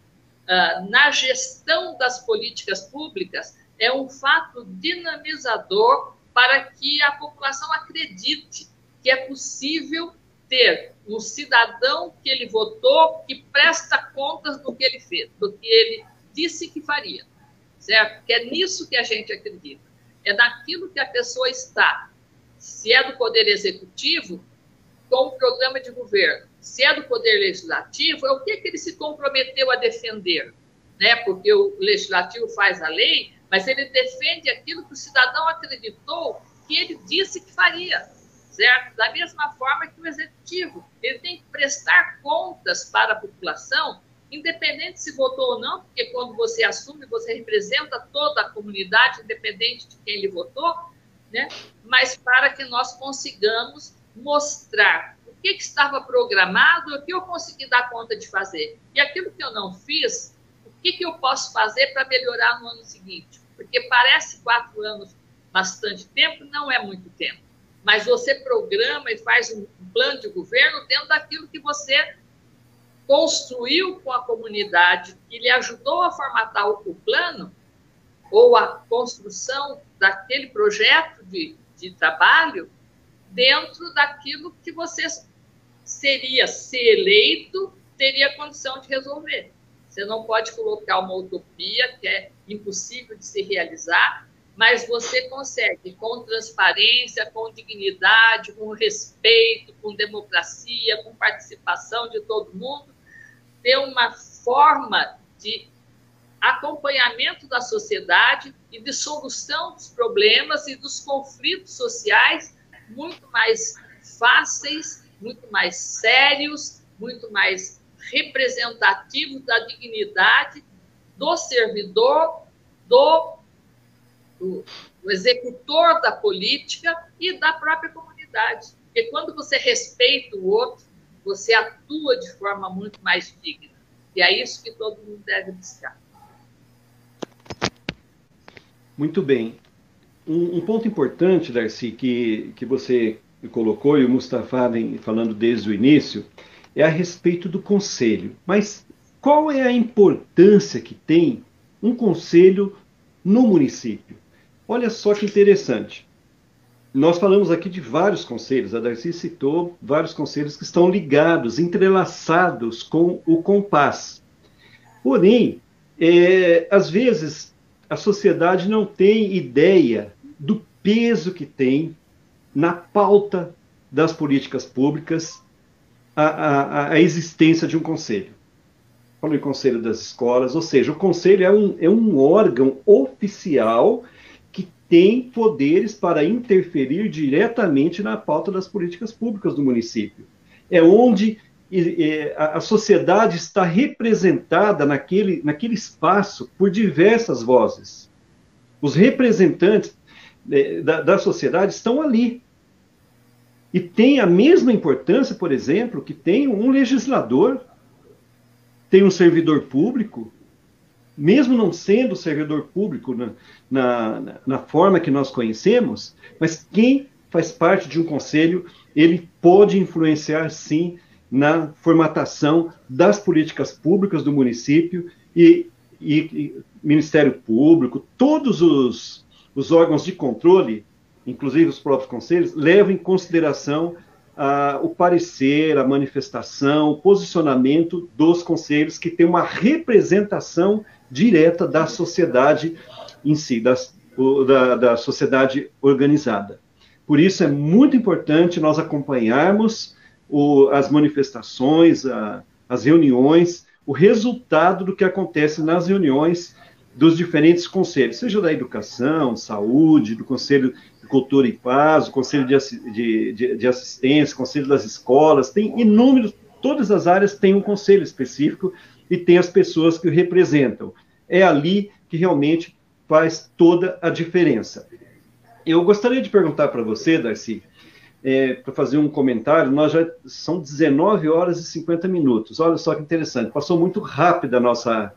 uh, na gestão das políticas públicas é um fato dinamizador para que a população acredite que é possível ter um cidadão que ele votou que presta contas do que ele fez, do que ele disse que faria, certo? Que é nisso que a gente acredita. É naquilo que a pessoa está. Se é do poder executivo, com o programa de governo. Se é do poder legislativo, é o que, que ele se comprometeu a defender. né? porque o legislativo faz a lei, mas ele defende aquilo que o cidadão acreditou que ele disse que faria, certo? Da mesma forma que o executivo, ele tem que prestar contas para a população, independente se votou ou não, porque quando você assume, você representa toda a comunidade, independente de quem lhe votou, né? Mas para que nós consigamos mostrar o que, que estava programado, o que eu consegui dar conta de fazer. E aquilo que eu não fiz, o que, que eu posso fazer para melhorar no ano seguinte? Porque parece quatro anos bastante tempo, não é muito tempo. Mas você programa e faz um plano de governo dentro daquilo que você construiu com a comunidade, que lhe ajudou a formatar o plano, ou a construção daquele projeto de, de trabalho, dentro daquilo que você seria, se eleito, teria condição de resolver. Você não pode colocar uma utopia que é impossível de se realizar, mas você consegue, com transparência, com dignidade, com respeito, com democracia, com participação de todo mundo, ter uma forma de acompanhamento da sociedade e de solução dos problemas e dos conflitos sociais muito mais fáceis, muito mais sérios, muito mais representativos da dignidade do servidor, do, do, do executor da política e da própria comunidade. Porque quando você respeita o outro, você atua de forma muito mais digna. E é isso que todo mundo deve buscar. Muito bem. Um, um, ponto importante, Darcy, que, que você colocou e o Mustafa vem falando desde o início, é a respeito do conselho. Mas qual é a importância que tem um conselho no município? Olha só que interessante. Nós falamos aqui de vários conselhos, a Darcy citou vários conselhos que estão ligados, entrelaçados com o Compás. Porém, é, às vezes a sociedade não tem ideia do peso que tem na pauta das políticas públicas a, a, existência de um conselho. Falo em conselho das escolas, ou seja, o conselho é um, é um órgão oficial que tem poderes para interferir diretamente na pauta das políticas públicas do município. É onde a sociedade está representada naquele, naquele espaço por diversas vozes. Os representantes é, da, da sociedade estão ali. E tem a mesma importância, por exemplo, que tem um legislador, tem um servidor público, mesmo não sendo servidor público na, na, na forma que nós conhecemos, mas quem faz parte de um conselho, ele pode influenciar sim na formatação das políticas públicas do município e, e, e Ministério Público, todos os, os, órgãos de controle, inclusive os próprios conselhos, levam em consideração ah, o parecer, a manifestação, o posicionamento dos conselhos, que tem uma representação direta da sociedade em si, das, o, da, da sociedade organizada. Por isso é muito importante nós acompanharmos o, as manifestações, a, as reuniões, o resultado do que acontece nas reuniões dos diferentes conselhos, seja da educação, saúde, do Conselho de Cultura e Paz, o Conselho de, de, de Assistência, Conselho das Escolas, tem inúmeros, todas as áreas têm um conselho específico e tem as pessoas que o representam. É ali que realmente faz toda a diferença. Eu gostaria de perguntar para você, Darcy, é, para fazer um comentário. Nós já são 19 horas e 50 minutos. Olha só que interessante. Passou muito rápido a nossa,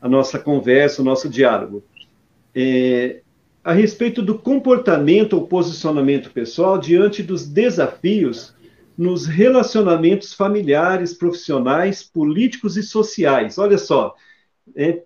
a nossa conversa, o nosso diálogo. É, a respeito do comportamento ou posicionamento pessoal diante dos desafios nos relacionamentos familiares, profissionais, políticos e sociais. Olha só, é,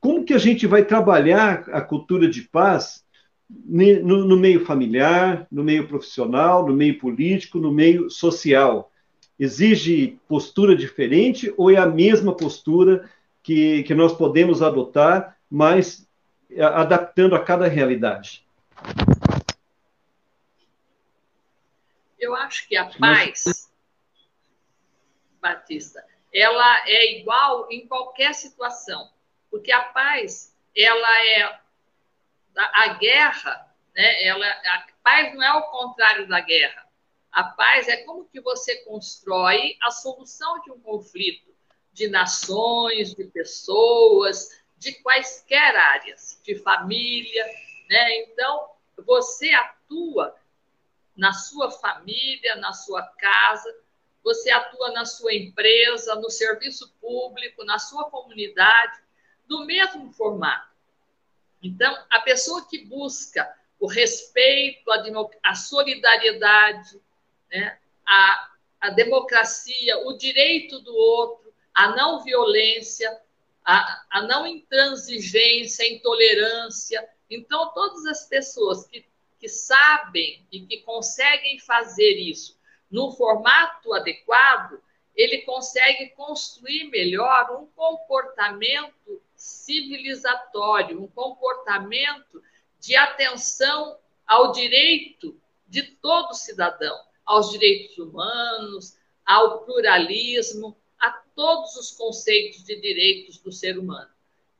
como que a gente vai trabalhar a cultura de paz no, no, meio familiar, no meio profissional, no meio político, no meio social? Exige postura diferente ou é a mesma postura que, que nós podemos adotar, mas adaptando a cada realidade? Eu acho que a paz, Batista, ela é igual em qualquer situação. porque a paz, ela é a guerra, né? Ela, a paz não é o contrário da guerra. A paz é como que você constrói a solução de um conflito de nações, de pessoas, de quaisquer áreas, de família, né? Então, você atua na sua família, na sua casa, você atua na sua empresa, no serviço público, na sua comunidade, do mesmo formato. Então, a pessoa que busca o respeito, a, a solidariedade, né, a, a democracia, o direito do outro, a não violência, a, a não intransigência, a intolerância. Então, todas as pessoas que, que sabem e que conseguem fazer isso no formato adequado, ele consegue construir melhor um comportamento civilizatório, um comportamento de atenção ao direito de todo cidadão, aos direitos humanos, ao pluralismo, a todos os conceitos de direitos do ser humano.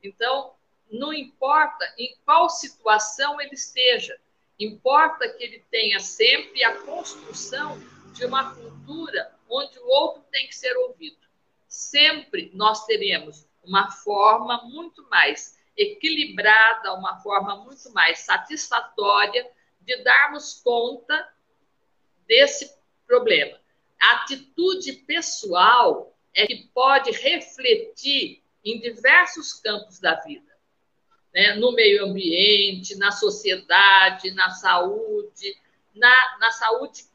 Então, não importa em qual situação ele esteja, importa que ele tenha sempre a construção de uma cultura onde o outro tem que ser ouvido. Sempre nós teremos uma forma muito mais equilibrada, uma forma muito mais satisfatória de darmos conta desse problema. A atitude pessoal é que pode refletir em diversos campos da vida, né? no meio ambiente, na sociedade, na saúde, na, na saúde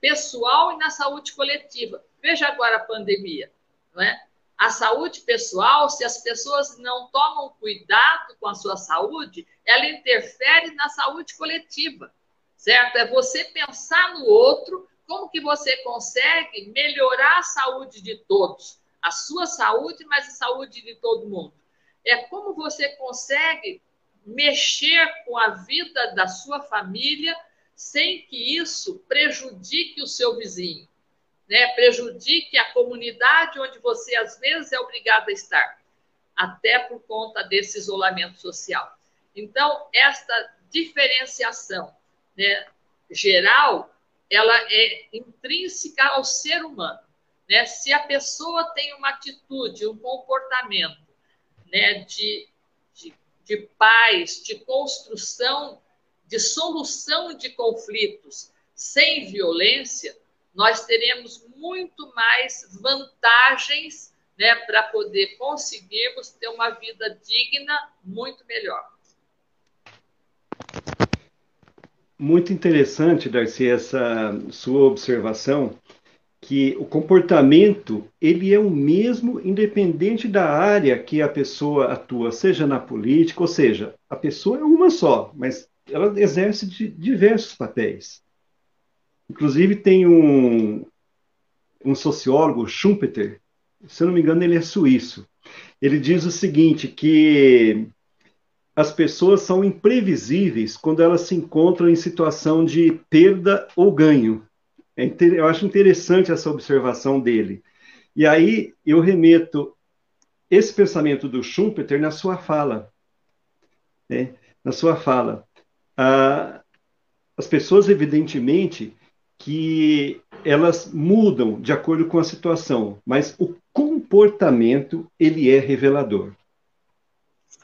pessoal e na saúde coletiva. Veja agora a pandemia, não é? A saúde pessoal, se as pessoas não tomam cuidado com a sua saúde, ela interfere na saúde coletiva, certo? É você pensar no outro, como que você consegue melhorar a saúde de todos, a sua saúde, mas a saúde de todo mundo. É como você consegue mexer com a vida da sua família sem que isso prejudique o seu vizinho né, prejudique a comunidade onde você às vezes é obrigado a estar, até por conta desse isolamento social. Então, esta diferenciação né, geral, ela é intrínseca ao ser humano. Né? Se a pessoa tem uma atitude, um comportamento né, de, de, de paz, de construção, de solução de conflitos sem violência, nós teremos muito mais vantagens né, para poder conseguirmos ter uma vida digna muito melhor. Muito interessante, Darcy, essa sua observação, que o comportamento ele é o mesmo independente da área que a pessoa atua, seja na política, ou seja, a pessoa é uma só, mas ela exerce diversos papéis. Inclusive, tem um, um sociólogo, Schumpeter, se eu não me engano, ele é suíço. Ele diz o seguinte: que as pessoas são imprevisíveis quando elas se encontram em situação de perda ou ganho. É eu acho interessante essa observação dele. E aí eu remeto esse pensamento do Schumpeter na sua fala. Né? Na sua fala. Ah, as pessoas, evidentemente, que elas mudam de acordo com a situação, mas o comportamento ele é revelador.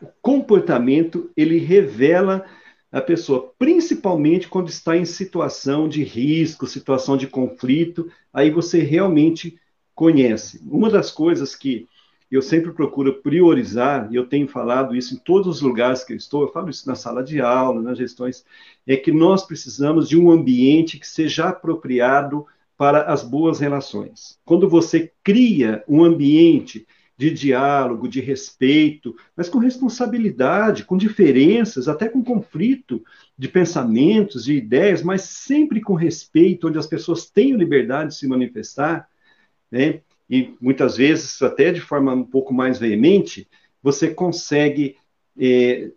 O comportamento ele revela a pessoa, principalmente quando está em situação de risco, situação de conflito, aí você realmente conhece. Uma das coisas que eu sempre procuro priorizar, e eu tenho falado isso em todos os lugares que eu estou, eu falo isso na sala de aula, nas gestões, é que nós precisamos de um ambiente que seja apropriado para as boas relações. Quando você cria um ambiente de diálogo, de respeito, mas com responsabilidade, com diferenças, até com conflito de pensamentos, de ideias, mas sempre com respeito, onde as pessoas tenham liberdade de se manifestar, né? e muitas vezes até de forma um pouco mais veemente, você consegue é,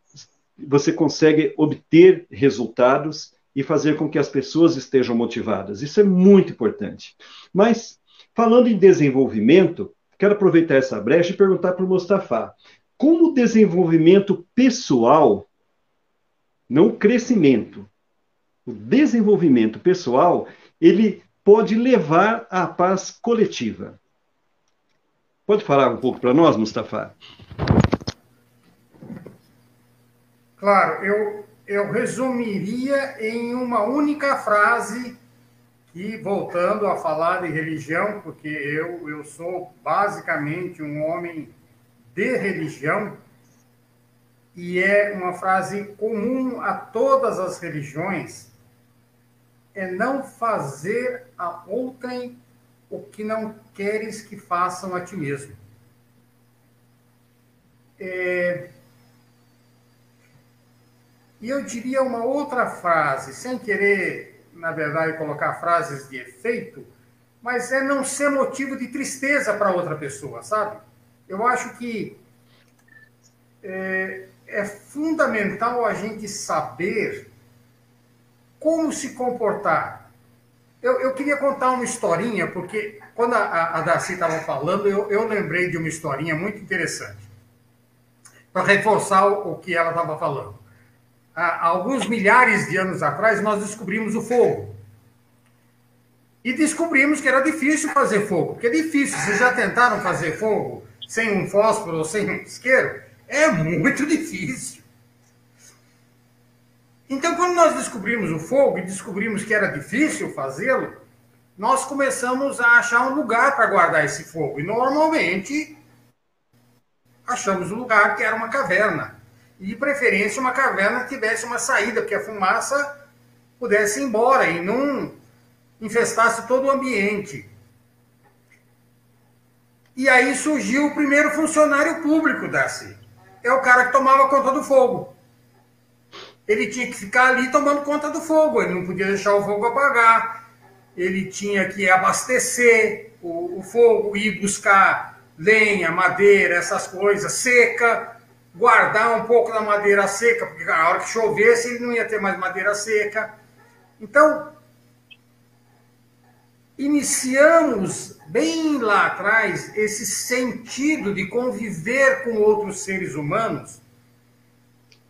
você consegue obter resultados e fazer com que as pessoas estejam motivadas. Isso é muito importante. Mas falando em desenvolvimento, quero aproveitar essa brecha e perguntar para o Mustafa como o desenvolvimento pessoal, não o crescimento, o desenvolvimento pessoal, ele pode levar à paz coletiva. Pode falar um pouco para nós, Mustafa? Claro, eu, eu resumiria em uma única frase e voltando a falar de religião, porque eu, eu sou basicamente um homem de religião, e é uma frase comum a todas as religiões, é não fazer a outrem o que não queres que façam a ti mesmo. É... E eu diria uma outra frase, sem querer na verdade, colocar frases de efeito, mas é não ser motivo de tristeza para outra pessoa, sabe? Eu acho que é, é fundamental a gente saber como se comportar. Eu, eu queria contar uma historinha, porque quando a, a Darcy estava falando, eu, eu lembrei de uma historinha muito interessante, para reforçar o, o que ela estava falando alguns milhares de anos atrás, nós descobrimos o fogo. E descobrimos que era difícil fazer fogo. Porque é difícil. Vocês já tentaram fazer fogo sem um fósforo ou sem um isqueiro? É muito difícil. Então, quando nós descobrimos o fogo e descobrimos que era difícil fazê-lo, nós começamos a achar um lugar para guardar esse fogo. E normalmente achamos um lugar que era uma caverna e de preferência uma caverna que tivesse uma saída, porque a fumaça pudesse ir embora e não infestasse todo o ambiente. E aí surgiu o primeiro funcionário público, Darcy. É o cara que tomava conta do fogo. Ele tinha que ficar ali tomando conta do fogo, ele não podia deixar o fogo apagar, ele tinha que abastecer o, o fogo, ir buscar lenha, madeira, essas coisas, seca, guardar um pouco da madeira seca, porque na hora que chovesse ele não ia ter mais madeira seca. Então, iniciamos bem lá atrás esse sentido de conviver com outros seres humanos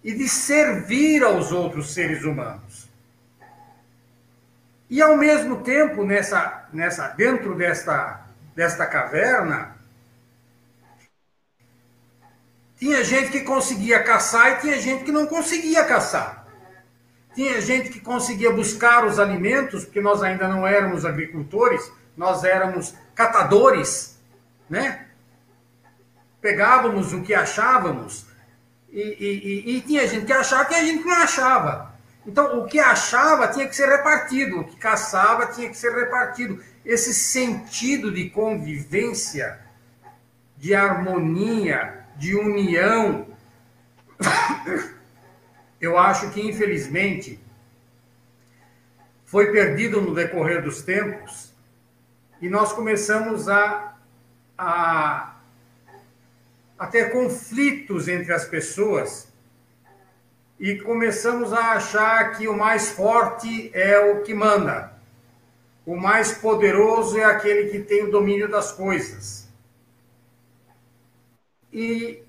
e de servir aos outros seres humanos. E ao mesmo tempo, nessa, nessa dentro desta, desta caverna, tinha gente que conseguia caçar e tinha gente que não conseguia caçar. Tinha gente que conseguia buscar os alimentos, porque nós ainda não éramos agricultores, nós éramos catadores, né? Pegávamos o que achávamos e, e, e, e tinha gente que achava, tinha gente que não achava. Então, o que achava tinha que ser repartido, o que caçava tinha que ser repartido. Esse sentido de convivência, de harmonia, de união. Eu acho que, infelizmente, foi perdido no decorrer dos tempos e nós começamos a, a, a ter conflitos entre as pessoas e começamos a achar que o mais forte é o que manda, o mais poderoso é aquele que tem o domínio das coisas. E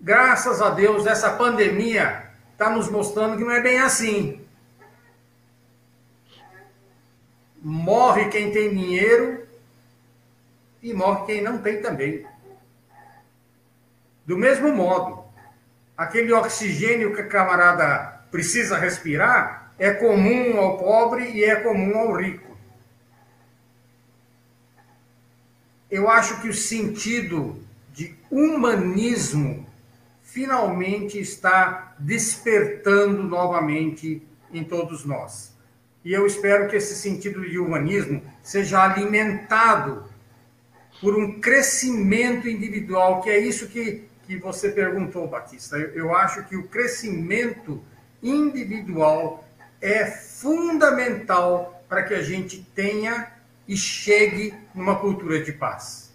graças a Deus, essa pandemia está nos mostrando que não é bem assim. Morre quem tem dinheiro e morre quem não tem também. Do mesmo modo, aquele oxigênio que a camarada precisa respirar é comum ao pobre e é comum ao rico. Eu acho que o sentido humanismo finalmente está despertando novamente em todos nós. E eu espero que esse sentido de humanismo seja alimentado por um crescimento individual, que é isso que, que você perguntou, Batista. Eu, eu acho que o crescimento individual é fundamental para que a gente tenha e chegue numa cultura de paz.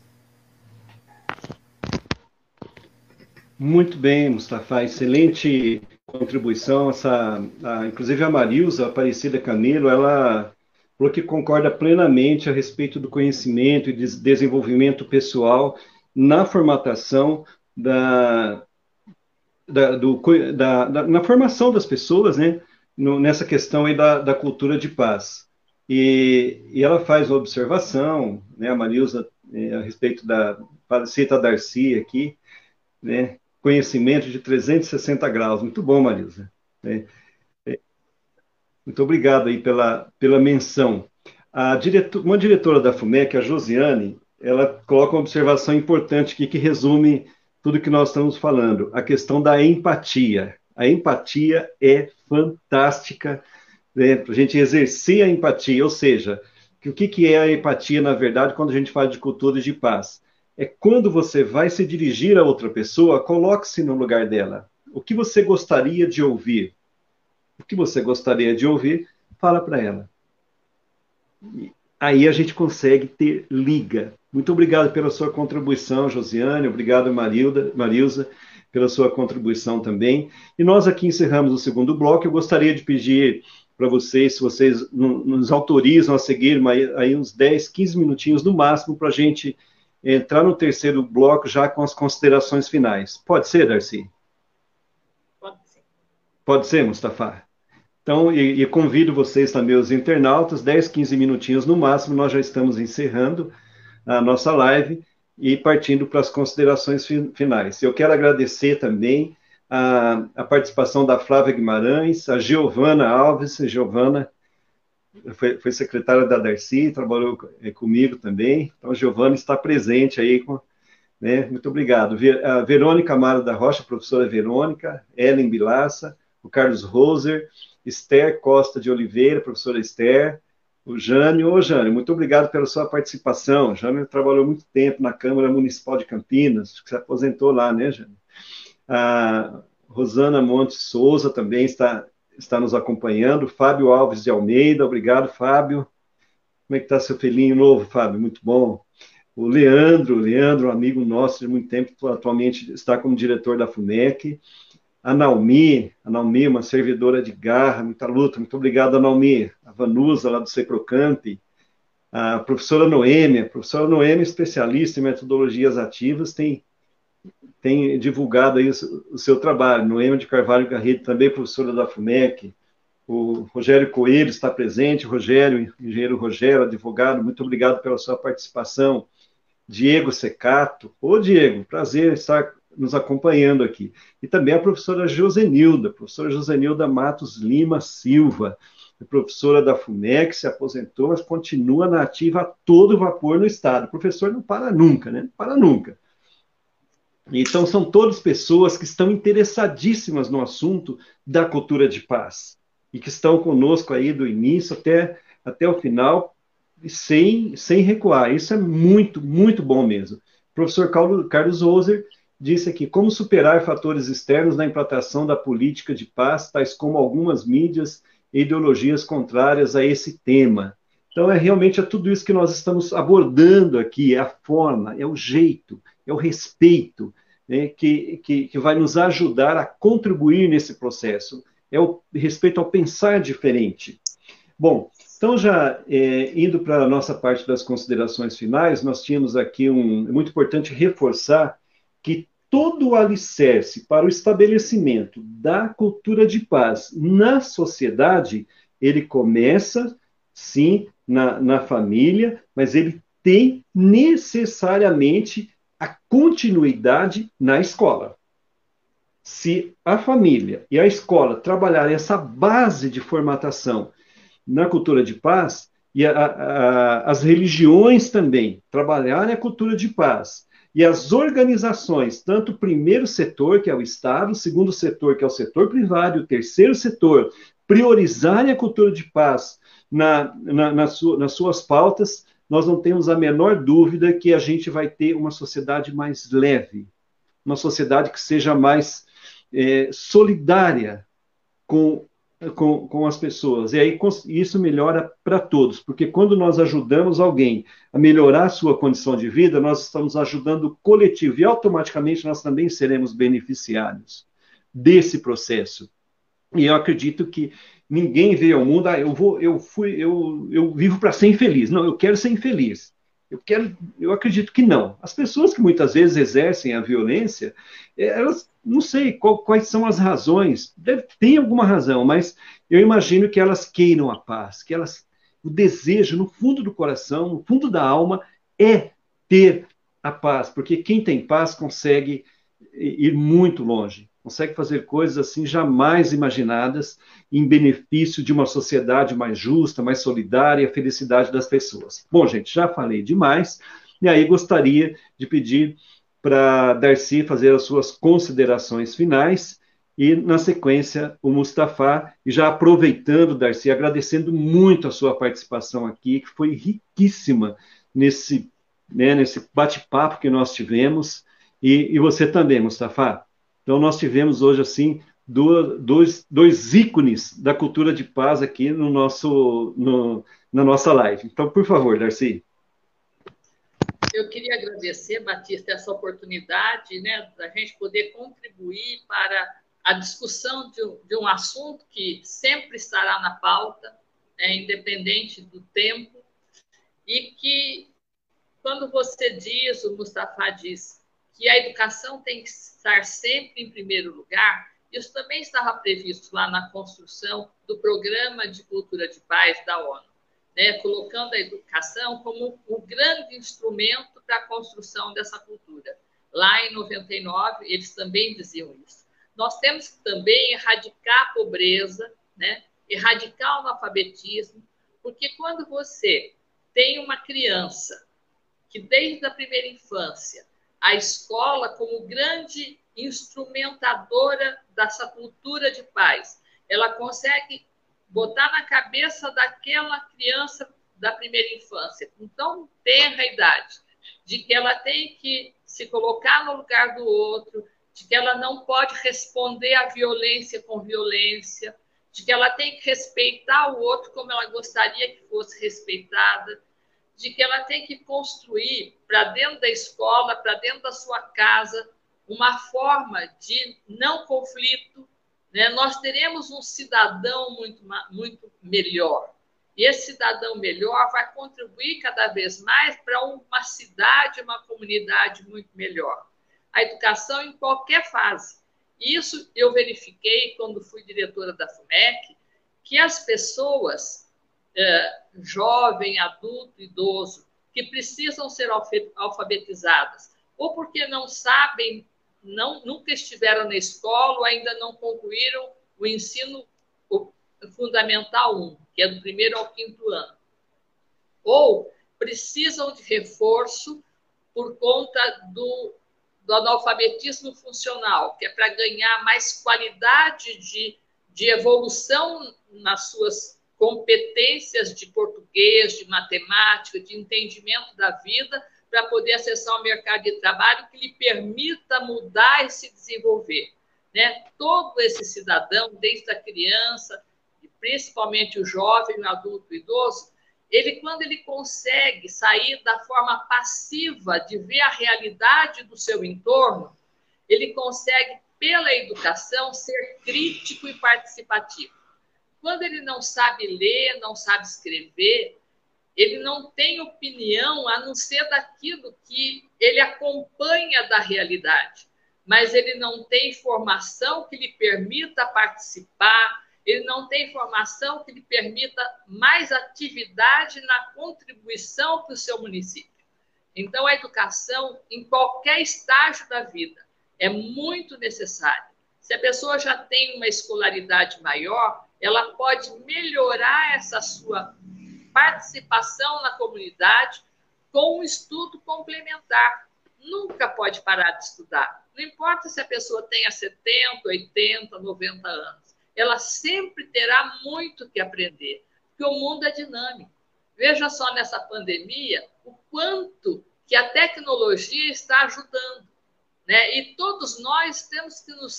Muito bem, Mustafa, excelente contribuição. Essa, a, inclusive a Marilza Aparecida Camelo, ela falou que concorda plenamente a respeito do conhecimento e desenvolvimento pessoal na formatação da, da, do, da, da, na formação das pessoas, né, no, nessa questão aí da, da cultura de paz. E, e ela faz uma observação, né, a Marilza, é, a respeito da, cita a Darcy aqui, né, conhecimento de 360 graus. Muito bom, Marilza. Né? É, muito obrigado aí pela, pela menção. A uma diretora da FUMEC, a Josiane, ela coloca uma observação importante aqui que resume tudo que nós estamos falando, a questão da empatia. A empatia é fantástica né, para a gente exercer a empatia, ou seja, o que, que é a empatia, na verdade, quando a gente fala de cultura de paz? É quando você vai se dirigir a outra pessoa, coloque-se no lugar dela. O que você gostaria de ouvir? O que você gostaria de ouvir, fala para ela. E aí a gente consegue ter liga. Muito obrigado pela sua contribuição, Josiane. Obrigado, Marilda, Marilza, pela sua contribuição também. E nós aqui encerramos o segundo bloco. Eu gostaria de pedir para vocês, se vocês nos autorizam a seguir aí uns 10, 15 minutinhos no máximo para a gente entrar no terceiro bloco já com as considerações finais. Pode ser, Darcy? Pode ser. Pode ser, Mustafa? Então, e, e convido vocês também, os internautas, 10, 15 minutinhos no máximo, nós já estamos encerrando a nossa live e partindo para as considerações finais. Eu quero agradecer também a, a participação da Flávia Guimarães, a Giovana Alves, Giovana foi, foi, secretária da Darcy, trabalhou é, comigo também, então Giovana está presente aí, com, né, muito obrigado. A Verônica Amara da Rocha, professora Verônica, Ellen Bilassa, o Carlos Roser, Esther Costa de Oliveira, professora Esther, o Jânio. Ô, Jânio, muito obrigado pela sua participação. O Jânio trabalhou muito tempo na Câmara Municipal de Campinas, que se aposentou lá, né, Jânio? A Rosana Montes Souza também está, está nos acompanhando. Fábio Alves de Almeida, obrigado, Fábio. Como é que está seu filhinho novo, Fábio? Muito bom. O Leandro, Leandro, amigo nosso de muito tempo, atualmente está como diretor da FUNEC a Naomi, a Naomi, uma servidora de garra, muita luta, muito obrigado, a Naomi, a Vanusa, lá do Seprocamp, a professora Noêmia, a professora Noêmia, especialista em metodologias ativas, tem, tem divulgado aí o, o seu trabalho, Noêmia de Carvalho Garrido, também professora da FUMEC, o Rogério Coelho está presente, Rogério, engenheiro Rogério, advogado, muito obrigado pela sua participação, Diego Secato, ô Diego, prazer estar nos acompanhando aqui. E também a professora Josenilda, professora Josenilda Matos Lima Silva, professora da FUMEC, se aposentou, mas continua na ativa a todo vapor no Estado. O professor não para nunca, né? Não para nunca. Então, são todas pessoas que estão interessadíssimas no assunto da cultura de paz e que estão conosco aí do início até, até o final, sem, sem recuar. Isso é muito, muito bom mesmo. O professor Carlos Ozer disse aqui como superar fatores externos na implantação da política de paz, tais como algumas mídias e ideologias contrárias a esse tema. Então, é realmente é tudo isso que nós estamos abordando aqui, é a forma, é o jeito, é o respeito né, que, que, que vai nos ajudar a contribuir nesse processo, é o respeito ao pensar diferente. Bom, então, já é, indo para a nossa parte das considerações finais, nós tínhamos aqui um. É muito importante reforçar que todo o alicerce para o estabelecimento da cultura de paz na sociedade, ele começa, sim, na, na família, mas ele tem necessariamente a continuidade na escola. Se a família e a escola trabalharem essa base de formatação na cultura de paz, e a, a, as religiões também trabalharem a cultura de paz, e as organizações, tanto o primeiro setor, que é o Estado, o segundo setor, que é o setor privado, o terceiro setor, priorizarem a cultura de paz na, na, na su, nas suas pautas, nós não temos a menor dúvida que a gente vai ter uma sociedade mais leve, uma sociedade que seja mais é, solidária com com, com as pessoas. E aí isso melhora para todos, porque quando nós ajudamos alguém a melhorar a sua condição de vida, nós estamos ajudando o coletivo e automaticamente nós também seremos beneficiários desse processo. E eu acredito que ninguém veio ao mundo, ah, eu vou, eu fui, eu, eu vivo para ser infeliz. Não, eu quero ser infeliz. Eu, quero, eu acredito que não. As pessoas que muitas vezes exercem a violência, eh, elas não sei qual, quais são as razões, deve, tem alguma razão, mas eu imagino que elas queiram a paz, que elas, o desejo no fundo do coração, no fundo da alma, é ter a paz, porque quem tem paz consegue ir muito longe, consegue fazer coisas assim jamais imaginadas em benefício de uma sociedade mais justa, mais solidária e a felicidade das pessoas. Bom, gente, já falei demais, e aí gostaria de pedir para Darcy fazer as suas considerações finais e, na sequência, o Mustafa. E já aproveitando, Darcy, agradecendo muito a sua participação aqui, que foi riquíssima nesse, né, nesse bate-papo que nós tivemos. E, e, você também, Mustafa. Então, nós tivemos hoje, assim, dois, dois ícones da cultura de paz aqui no nosso, no, na nossa live. Então, por favor, Darcy. Eu queria agradecer, Batista, essa oportunidade né, da gente poder contribuir para a discussão de, de um assunto que sempre estará na pauta, né, independente do tempo, e que, quando você diz, o Mustafa diz, que a educação tem que estar sempre em primeiro lugar, isso também estava previsto lá na construção do Programa de Cultura de Paz da ONU né, colocando a educação como o grande instrumento para a construção dessa cultura. Lá em 99, eles também diziam isso. Nós temos que também erradicar a pobreza, né, erradicar o analfabetismo, porque quando você tem uma criança que desde a primeira infância a escola como grande instrumentadora dessa cultura de paz, ela consegue botar na cabeça daquela criança da primeira infância, com tão tenra idade, de que ela tem que se colocar no lugar do outro, de que ela não pode responder à violência com violência, de que ela tem que respeitar o outro como ela gostaria que fosse respeitada, de que ela tem que construir para dentro da escola, para dentro da sua casa, uma forma de não conflito, né, nós teremos um cidadão muito, muito melhor. E esse cidadão melhor vai contribuir cada vez mais para uma cidade, uma comunidade muito melhor. A educação em qualquer fase. Isso eu verifiquei quando fui diretora da FUMEC, que as pessoas, é, jovem, adulto, idoso, que precisam ser alfabetizadas, ou porque não sabem não, nunca estiveram na escola ou ainda não concluíram o ensino fundamental 1, que é do primeiro ao quinto ano. Ou precisam de reforço por conta do, do analfabetismo funcional, que é para ganhar mais qualidade de, de evolução nas suas competências de português, de matemática, de entendimento da vida, para poder acessar o mercado de trabalho que lhe permita mudar e se desenvolver. Né? Todo esse cidadão, desde a criança, principalmente o jovem, o adulto, o idoso, ele, quando ele consegue sair da forma passiva de ver a realidade do seu entorno, ele consegue, pela educação, ser crítico e participativo. Quando ele não sabe ler, não sabe escrever, ele não tem opinião a não ser daquilo que ele acompanha da realidade, mas ele não tem formação que lhe permita participar, ele não tem formação que lhe permita mais atividade na contribuição para o seu município. Então, a educação, em qualquer estágio da vida, é muito necessária. Se a pessoa já tem uma escolaridade maior, ela pode melhorar essa sua participação na comunidade com um estudo complementar. Nunca pode parar de estudar. Não importa se a pessoa tenha 70, 80, 90 anos. Ela sempre terá muito que aprender, porque o mundo é dinâmico. Veja só nessa pandemia o quanto que a tecnologia está ajudando. Né? E todos nós temos que nos,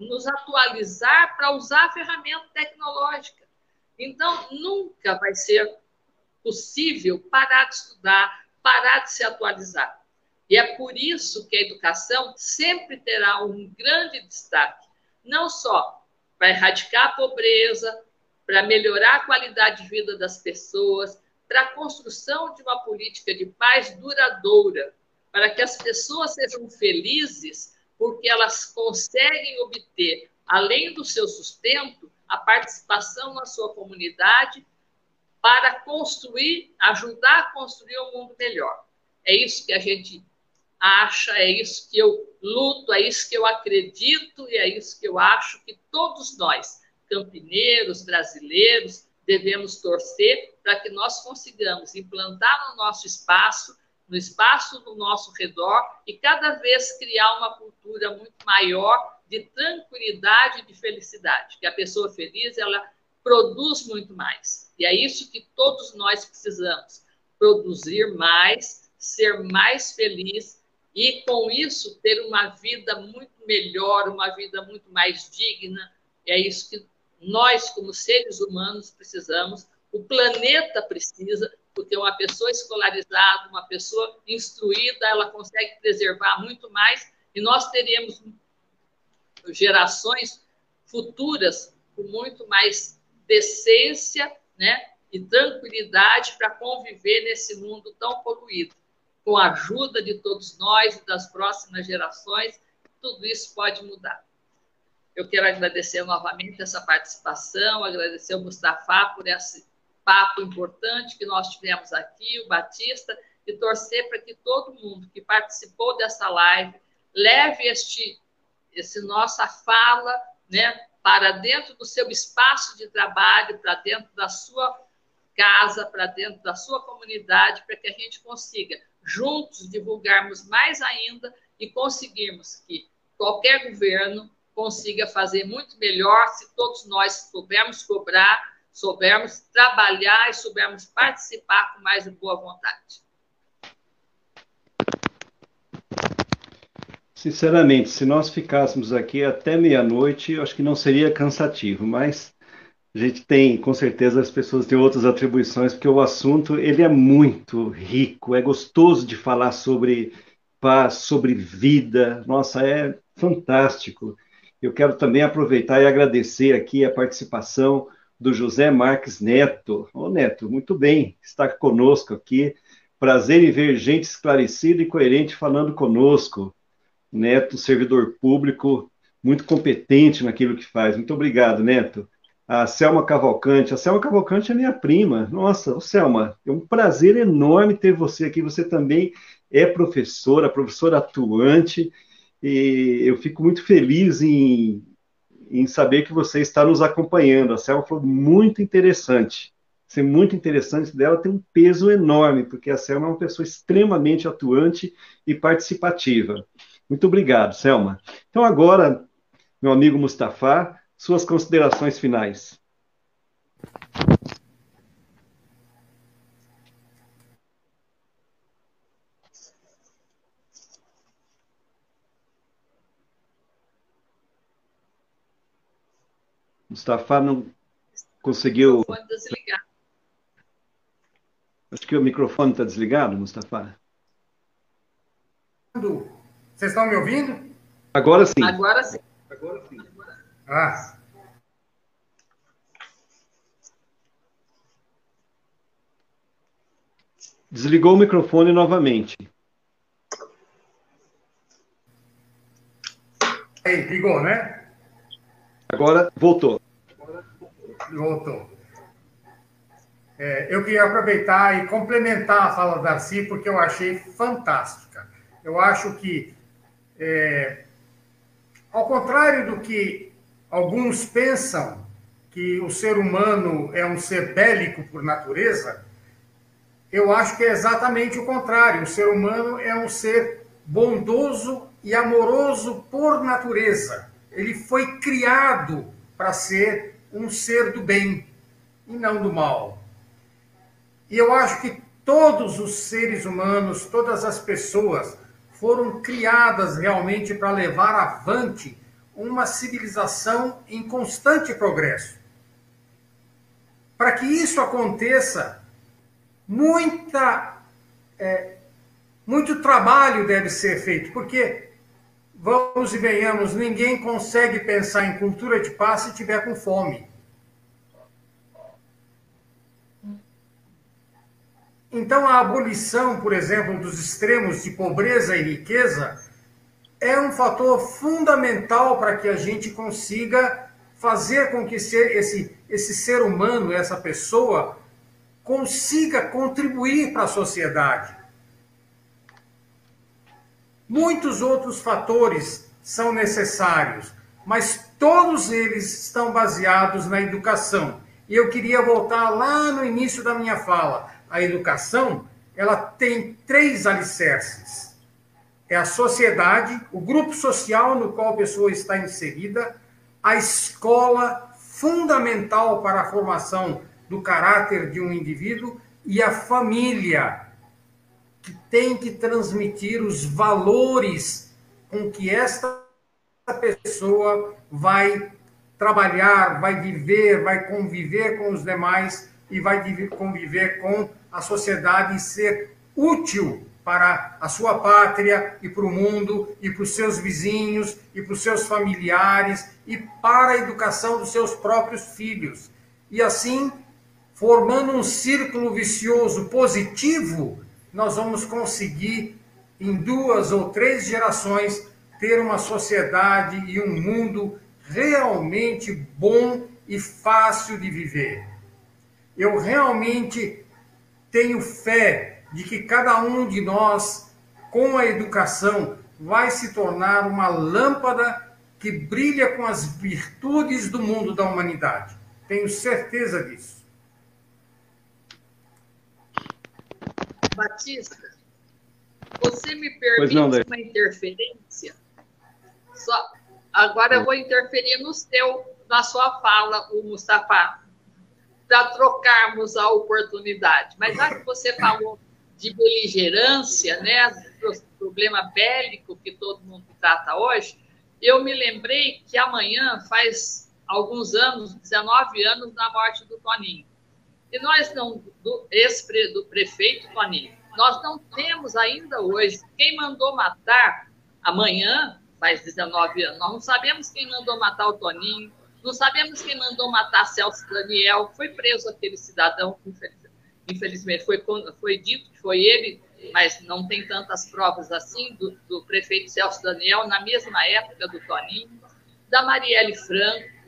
nos atualizar para usar a ferramenta tecnológica. Então, nunca vai ser possível parar de estudar, parar de se atualizar. E é por isso que a educação sempre terá um grande destaque, não só para erradicar a pobreza, para melhorar a qualidade de vida das pessoas, para a construção de uma política de paz duradoura, para que as pessoas sejam felizes, porque elas conseguem obter, além do seu sustento, a participação na sua comunidade para construir, ajudar a construir um mundo melhor. É isso que a gente acha, é isso que eu luto, é isso que eu acredito e é isso que eu acho que todos nós, campineiros, brasileiros, devemos torcer para que nós consigamos implantar no nosso espaço, no espaço do nosso redor e cada vez criar uma cultura muito maior de tranquilidade e de felicidade. Que a pessoa feliz, ela produz muito mais. E é isso que todos nós precisamos: produzir mais, ser mais feliz e, com isso, ter uma vida muito melhor, uma vida muito mais digna. É isso que nós, como seres humanos, precisamos, o planeta precisa, porque uma pessoa escolarizada, uma pessoa instruída, ela consegue preservar muito mais e nós teremos gerações futuras com muito mais decência né, e tranquilidade para conviver nesse mundo tão poluído. Com a ajuda de todos nós e das próximas gerações, tudo isso pode mudar. Eu quero agradecer novamente essa participação, agradecer ao Mustafa por esse papo importante que nós tivemos aqui, o Batista, e torcer para que todo mundo que participou dessa live leve este, esse nossa fala né, para dentro do seu espaço de trabalho, para dentro da sua casa, para dentro da sua comunidade, para que a gente consiga juntos divulgarmos mais ainda e conseguirmos que qualquer governo consiga fazer muito melhor se todos nós soubermos cobrar, soubermos trabalhar e soubermos participar com mais boa vontade. Sinceramente, se nós ficássemos aqui até meia-noite, acho que não seria cansativo, mas a gente tem, com certeza, as pessoas têm outras atribuições, porque o assunto ele é muito rico, é gostoso de falar sobre paz, sobre vida. Nossa, é fantástico. Eu quero também aproveitar e agradecer aqui a participação do José Marques Neto. Ô Neto, muito bem, está conosco aqui. Prazer em ver gente esclarecida e coerente falando conosco. Neto, servidor público, muito competente naquilo que faz. Muito obrigado, Neto. A Selma Cavalcante. A Selma Cavalcante é minha prima. Nossa, Selma, é um prazer enorme ter você aqui. Você também é professora, professora atuante e eu fico muito feliz em, em saber que você está nos acompanhando. A Selma foi muito interessante. Ser muito interessante dela tem um peso enorme, porque a Selma é uma pessoa extremamente atuante e participativa. Muito obrigado, Selma. Então, agora, meu amigo Mustafa, suas considerações finais. Mustafa não conseguiu. Acho que o microfone está desligado, Mustafa. Vocês estão me ouvindo? Agora sim. Agora sim. Agora sim. Ah. Desligou o microfone novamente. Aí, ligou, né? Agora voltou. Voltou. É, eu queria aproveitar e complementar a fala da Darcy, porque eu achei fantástica. Eu acho que, é, ao contrário do que alguns pensam, que o ser humano é um ser bélico por natureza, eu acho que é exatamente o contrário. O ser humano é um ser bondoso e amoroso por natureza. Ele foi criado para ser um ser do bem e não do mal. E eu acho que todos os seres humanos, todas as pessoas foram criadas realmente para levar avante uma civilização em constante progresso. Para que isso aconteça, muita, é, muito trabalho deve ser feito, porque vamos e venhamos, ninguém consegue pensar em cultura de paz se tiver com fome. Então, a abolição, por exemplo, dos extremos de pobreza e riqueza é um fator fundamental para que a gente consiga fazer com que esse, esse ser humano, essa pessoa, consiga contribuir para a sociedade. Muitos outros fatores são necessários, mas todos eles estão baseados na educação. E eu queria voltar lá no início da minha fala. A educação, ela tem três alicerces. É a sociedade, o grupo social no qual a pessoa está inserida, a escola, fundamental para a formação do caráter de um indivíduo, e a família, que tem que transmitir os valores com que esta pessoa vai trabalhar, vai viver, vai conviver com os demais e vai conviver com a sociedade e ser útil para a sua pátria e para o mundo e para os seus vizinhos e para os seus familiares e para a educação dos seus próprios filhos. E assim, formando um círculo vicioso positivo, nós vamos conseguir em duas ou três gerações ter uma sociedade e um mundo realmente bom e fácil de viver. Eu realmente tenho fé de que cada um de nós, com a educação, vai se tornar uma lâmpada que brilha com as virtudes do mundo da humanidade. Tenho certeza disso. Batista, você me permite não, uma interferência? Só, agora eu vou interferir no seu, na sua fala, o Mustafa, para trocarmos a oportunidade. Mas já que você falou de beligerância, né, do problema bélico que todo mundo trata hoje, eu me lembrei que amanhã faz alguns anos, 19 anos, da morte do Toninho. E nós não, do ex do prefeito Toninho, nós não temos ainda hoje quem mandou matar amanhã, faz 19 anos, nós não sabemos quem mandou matar o Toninho, não sabemos quem mandou matar Celso Daniel, foi preso aquele cidadão, infelizmente foi, foi dito que foi ele, mas não tem tantas provas assim, do, do prefeito Celso Daniel, na mesma época do Toninho, da Marielle Franco,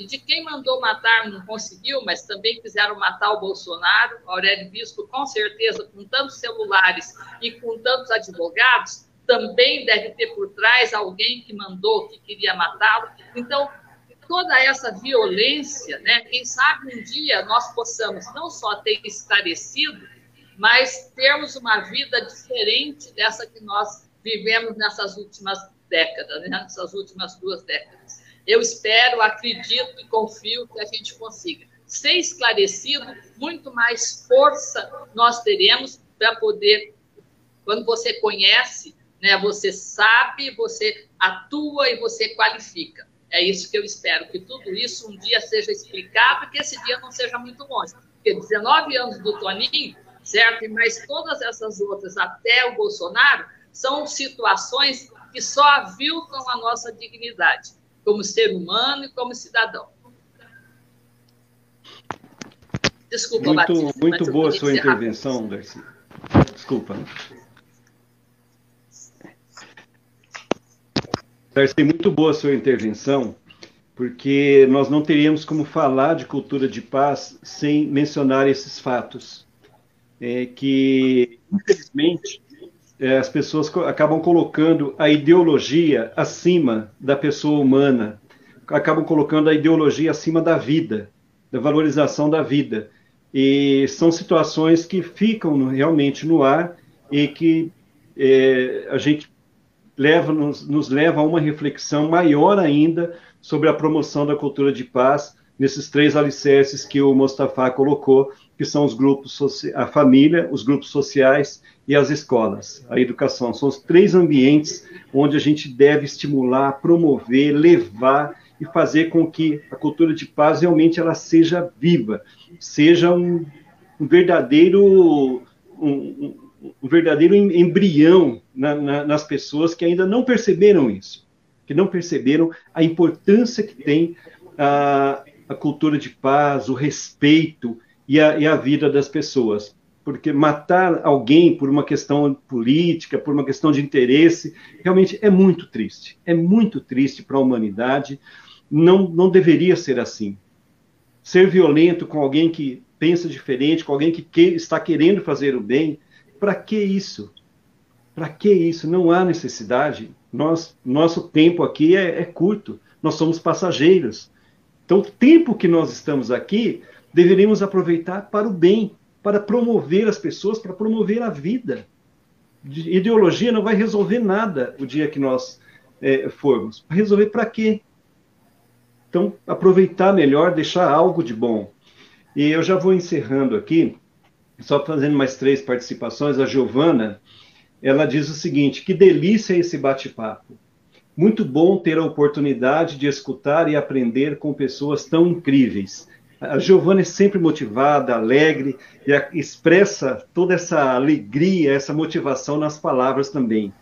e de quem mandou matar não conseguiu, mas também quiseram matar o Bolsonaro, Aurélio Bispo, com certeza, com tantos celulares e com tantos advogados, também deve ter por trás alguém que mandou, que queria matá-lo. Então, toda essa violência, né? Quem sabe um dia nós possamos não só ter esclarecido, mas termos uma vida diferente dessa que nós vivemos nessas últimas décadas, né? nessas últimas duas décadas. Eu espero, acredito e confio que a gente consiga ser esclarecido, muito mais força nós teremos para poder, quando você conhece, né, você sabe, você atua e você qualifica. É isso que eu espero, que tudo isso um dia seja explicado e que esse dia não seja muito longe. Porque 19 anos do Toninho, certo? Mais todas essas outras até o Bolsonaro, são situações que só aviltam a nossa dignidade, como ser humano e como cidadão. Desculpa, muito, Batista, Muito boa a sua intervenção, Darcy. Desculpa. Darcy, muito boa a sua intervenção, porque nós não teríamos como falar de cultura de paz sem mencionar esses fatos. É que, infelizmente, é, as pessoas acabam colocando a ideologia acima da pessoa humana, acabam colocando a ideologia acima da vida, da valorização da vida. E são situações que ficam realmente no ar e que é, a gente leva, nos, nos leva a uma reflexão maior ainda sobre a promoção da cultura de paz nesses três alicerces que o Mostafa colocou, que são os grupos, a família, os grupos sociais e as escolas, a educação. São os três ambientes onde a gente deve estimular, promover, levar e fazer com que a cultura de paz realmente ela seja viva, seja um, um verdadeiro um, um verdadeiro embrião na, na, nas pessoas que ainda não perceberam isso, que não perceberam a importância que tem a, a cultura de paz, o respeito e a, e a vida das pessoas. porque matar alguém por uma questão política, por uma questão de interesse, realmente é muito triste. É muito triste para a humanidade. Não, não deveria ser assim. Ser violento com alguém que pensa diferente, com alguém que, que está querendo fazer o bem, para que isso? Para que isso? Não há necessidade. Nós, nosso tempo aqui é, é curto. Nós somos passageiros. Então, o tempo que nós estamos aqui, deveríamos aproveitar para o bem, para promover as pessoas, para promover a vida. Ideologia não vai resolver nada o dia que nós é, formos. Resolver para quê? Então, aproveitar melhor, deixar algo de bom. E eu já vou encerrando aqui, só fazendo mais três participações. A Giovana, ela diz o seguinte: que delícia esse bate-papo. Muito bom ter a oportunidade de escutar e aprender com pessoas tão incríveis. A Giovana é sempre motivada, alegre e expressa toda essa alegria, essa motivação nas palavras também.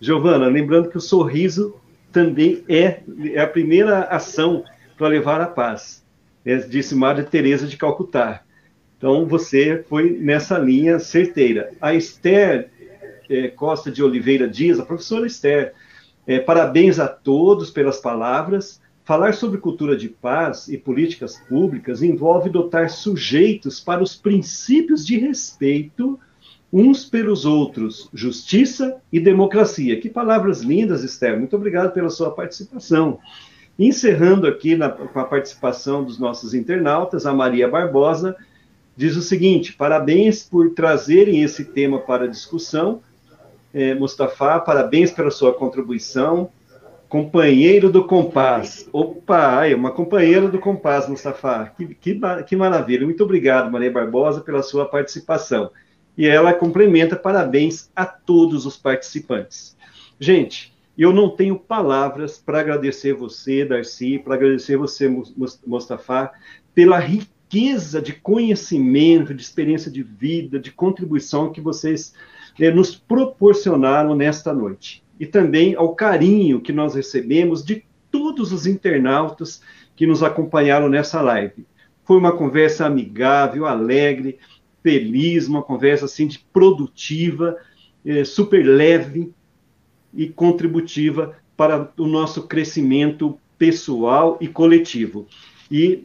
Giovana, lembrando que o sorriso também é, é a primeira ação para levar a paz, é, disse Madre Teresa de Calcutá. Então você foi nessa linha certeira. A Esther é, Costa de Oliveira Dias, a professora Esther, é, parabéns a todos pelas palavras. Falar sobre cultura de paz e políticas públicas envolve dotar sujeitos para os princípios de respeito uns pelos outros, justiça e democracia. Que palavras lindas, Esther. Muito obrigado pela sua participação. Encerrando aqui na, com a participação dos nossos internautas, a Maria Barbosa diz o seguinte: parabéns por trazerem esse tema para discussão. É, Mustafa, parabéns pela sua contribuição. Companheiro do Compás. Opa, é uma companheira do Compás, Mustafa. Que, que, que maravilha. Muito obrigado, Maria Barbosa, pela sua participação. E ela complementa parabéns a todos os participantes. Gente, eu não tenho palavras para agradecer você, Darcy, para agradecer você, Mustafa, pela riqueza de conhecimento, de experiência de vida, de contribuição que vocês eh, nos proporcionaram nesta noite e também ao carinho que nós recebemos de todos os internautas que nos acompanharam nessa live. Foi uma conversa amigável, alegre, feliz, uma conversa assim de produtiva, é, super leve e contributiva para o nosso crescimento pessoal e coletivo. E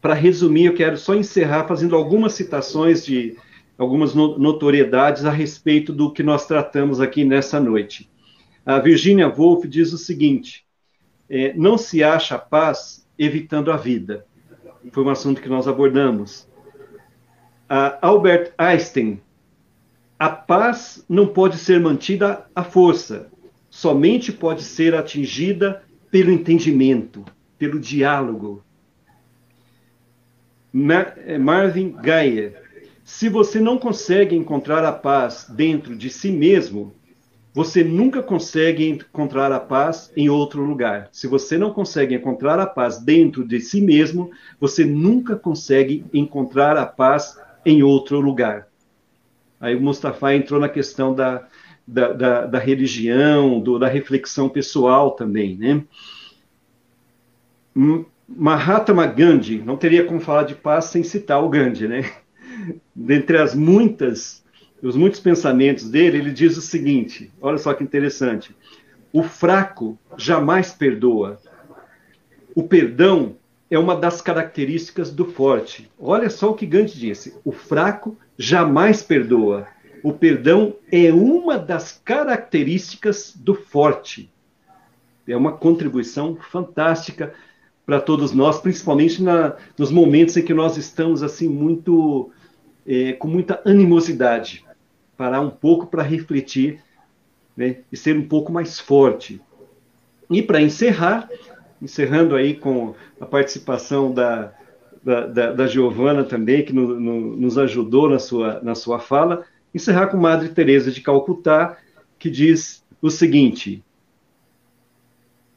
para resumir, eu quero só encerrar fazendo algumas citações de algumas notoriedades a respeito do que nós tratamos aqui nessa noite. A Virginia Woolf diz o seguinte: é, não se acha paz evitando a vida. Foi um assunto que nós abordamos. A Albert Einstein: a paz não pode ser mantida à força, somente pode ser atingida pelo entendimento, pelo diálogo. É, Marvin Gaye: se você não consegue encontrar a paz dentro de si mesmo, você nunca consegue encontrar a paz em outro lugar. Se você não consegue encontrar a paz dentro de si mesmo, você nunca consegue encontrar a paz em outro lugar. Aí o Mustafa entrou na questão da, da, da, da religião, do, da reflexão pessoal também, né? Mahatma Gandhi, não teria como falar de paz sem citar o Gandhi, né? Dentre as muitas os muitos pensamentos dele, ele diz o seguinte: olha só que interessante. O fraco jamais perdoa. O perdão é uma das características do forte. Olha só o que Gandhi disse: o fraco jamais perdoa. O perdão é uma das características do forte. É uma contribuição fantástica para todos nós, principalmente na, nos momentos em que nós estamos assim muito é, com muita animosidade parar um pouco para refletir né, e ser um pouco mais forte. E para encerrar, encerrando aí com a participação da, da, da, da Giovana também, que no, no, nos ajudou na sua, na sua fala, encerrar com Madre Teresa de Calcutá, que diz o seguinte: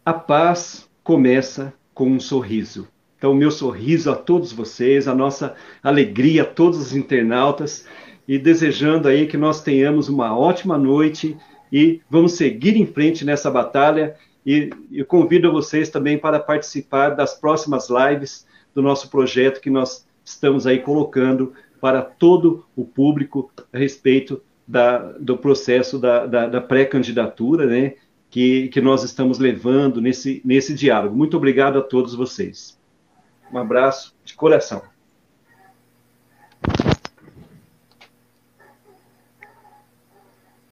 a paz começa com um sorriso. Então, meu sorriso a todos vocês, a nossa alegria a todos os internautas e desejando aí que nós tenhamos uma ótima noite e vamos seguir em frente nessa batalha. E eu convido vocês também para participar das próximas lives do nosso projeto que nós estamos aí colocando para todo o público a respeito da, do processo da, da, da pré-candidatura, né, que, que nós estamos levando nesse, nesse diálogo. Muito obrigado a todos vocês. Um abraço de coração.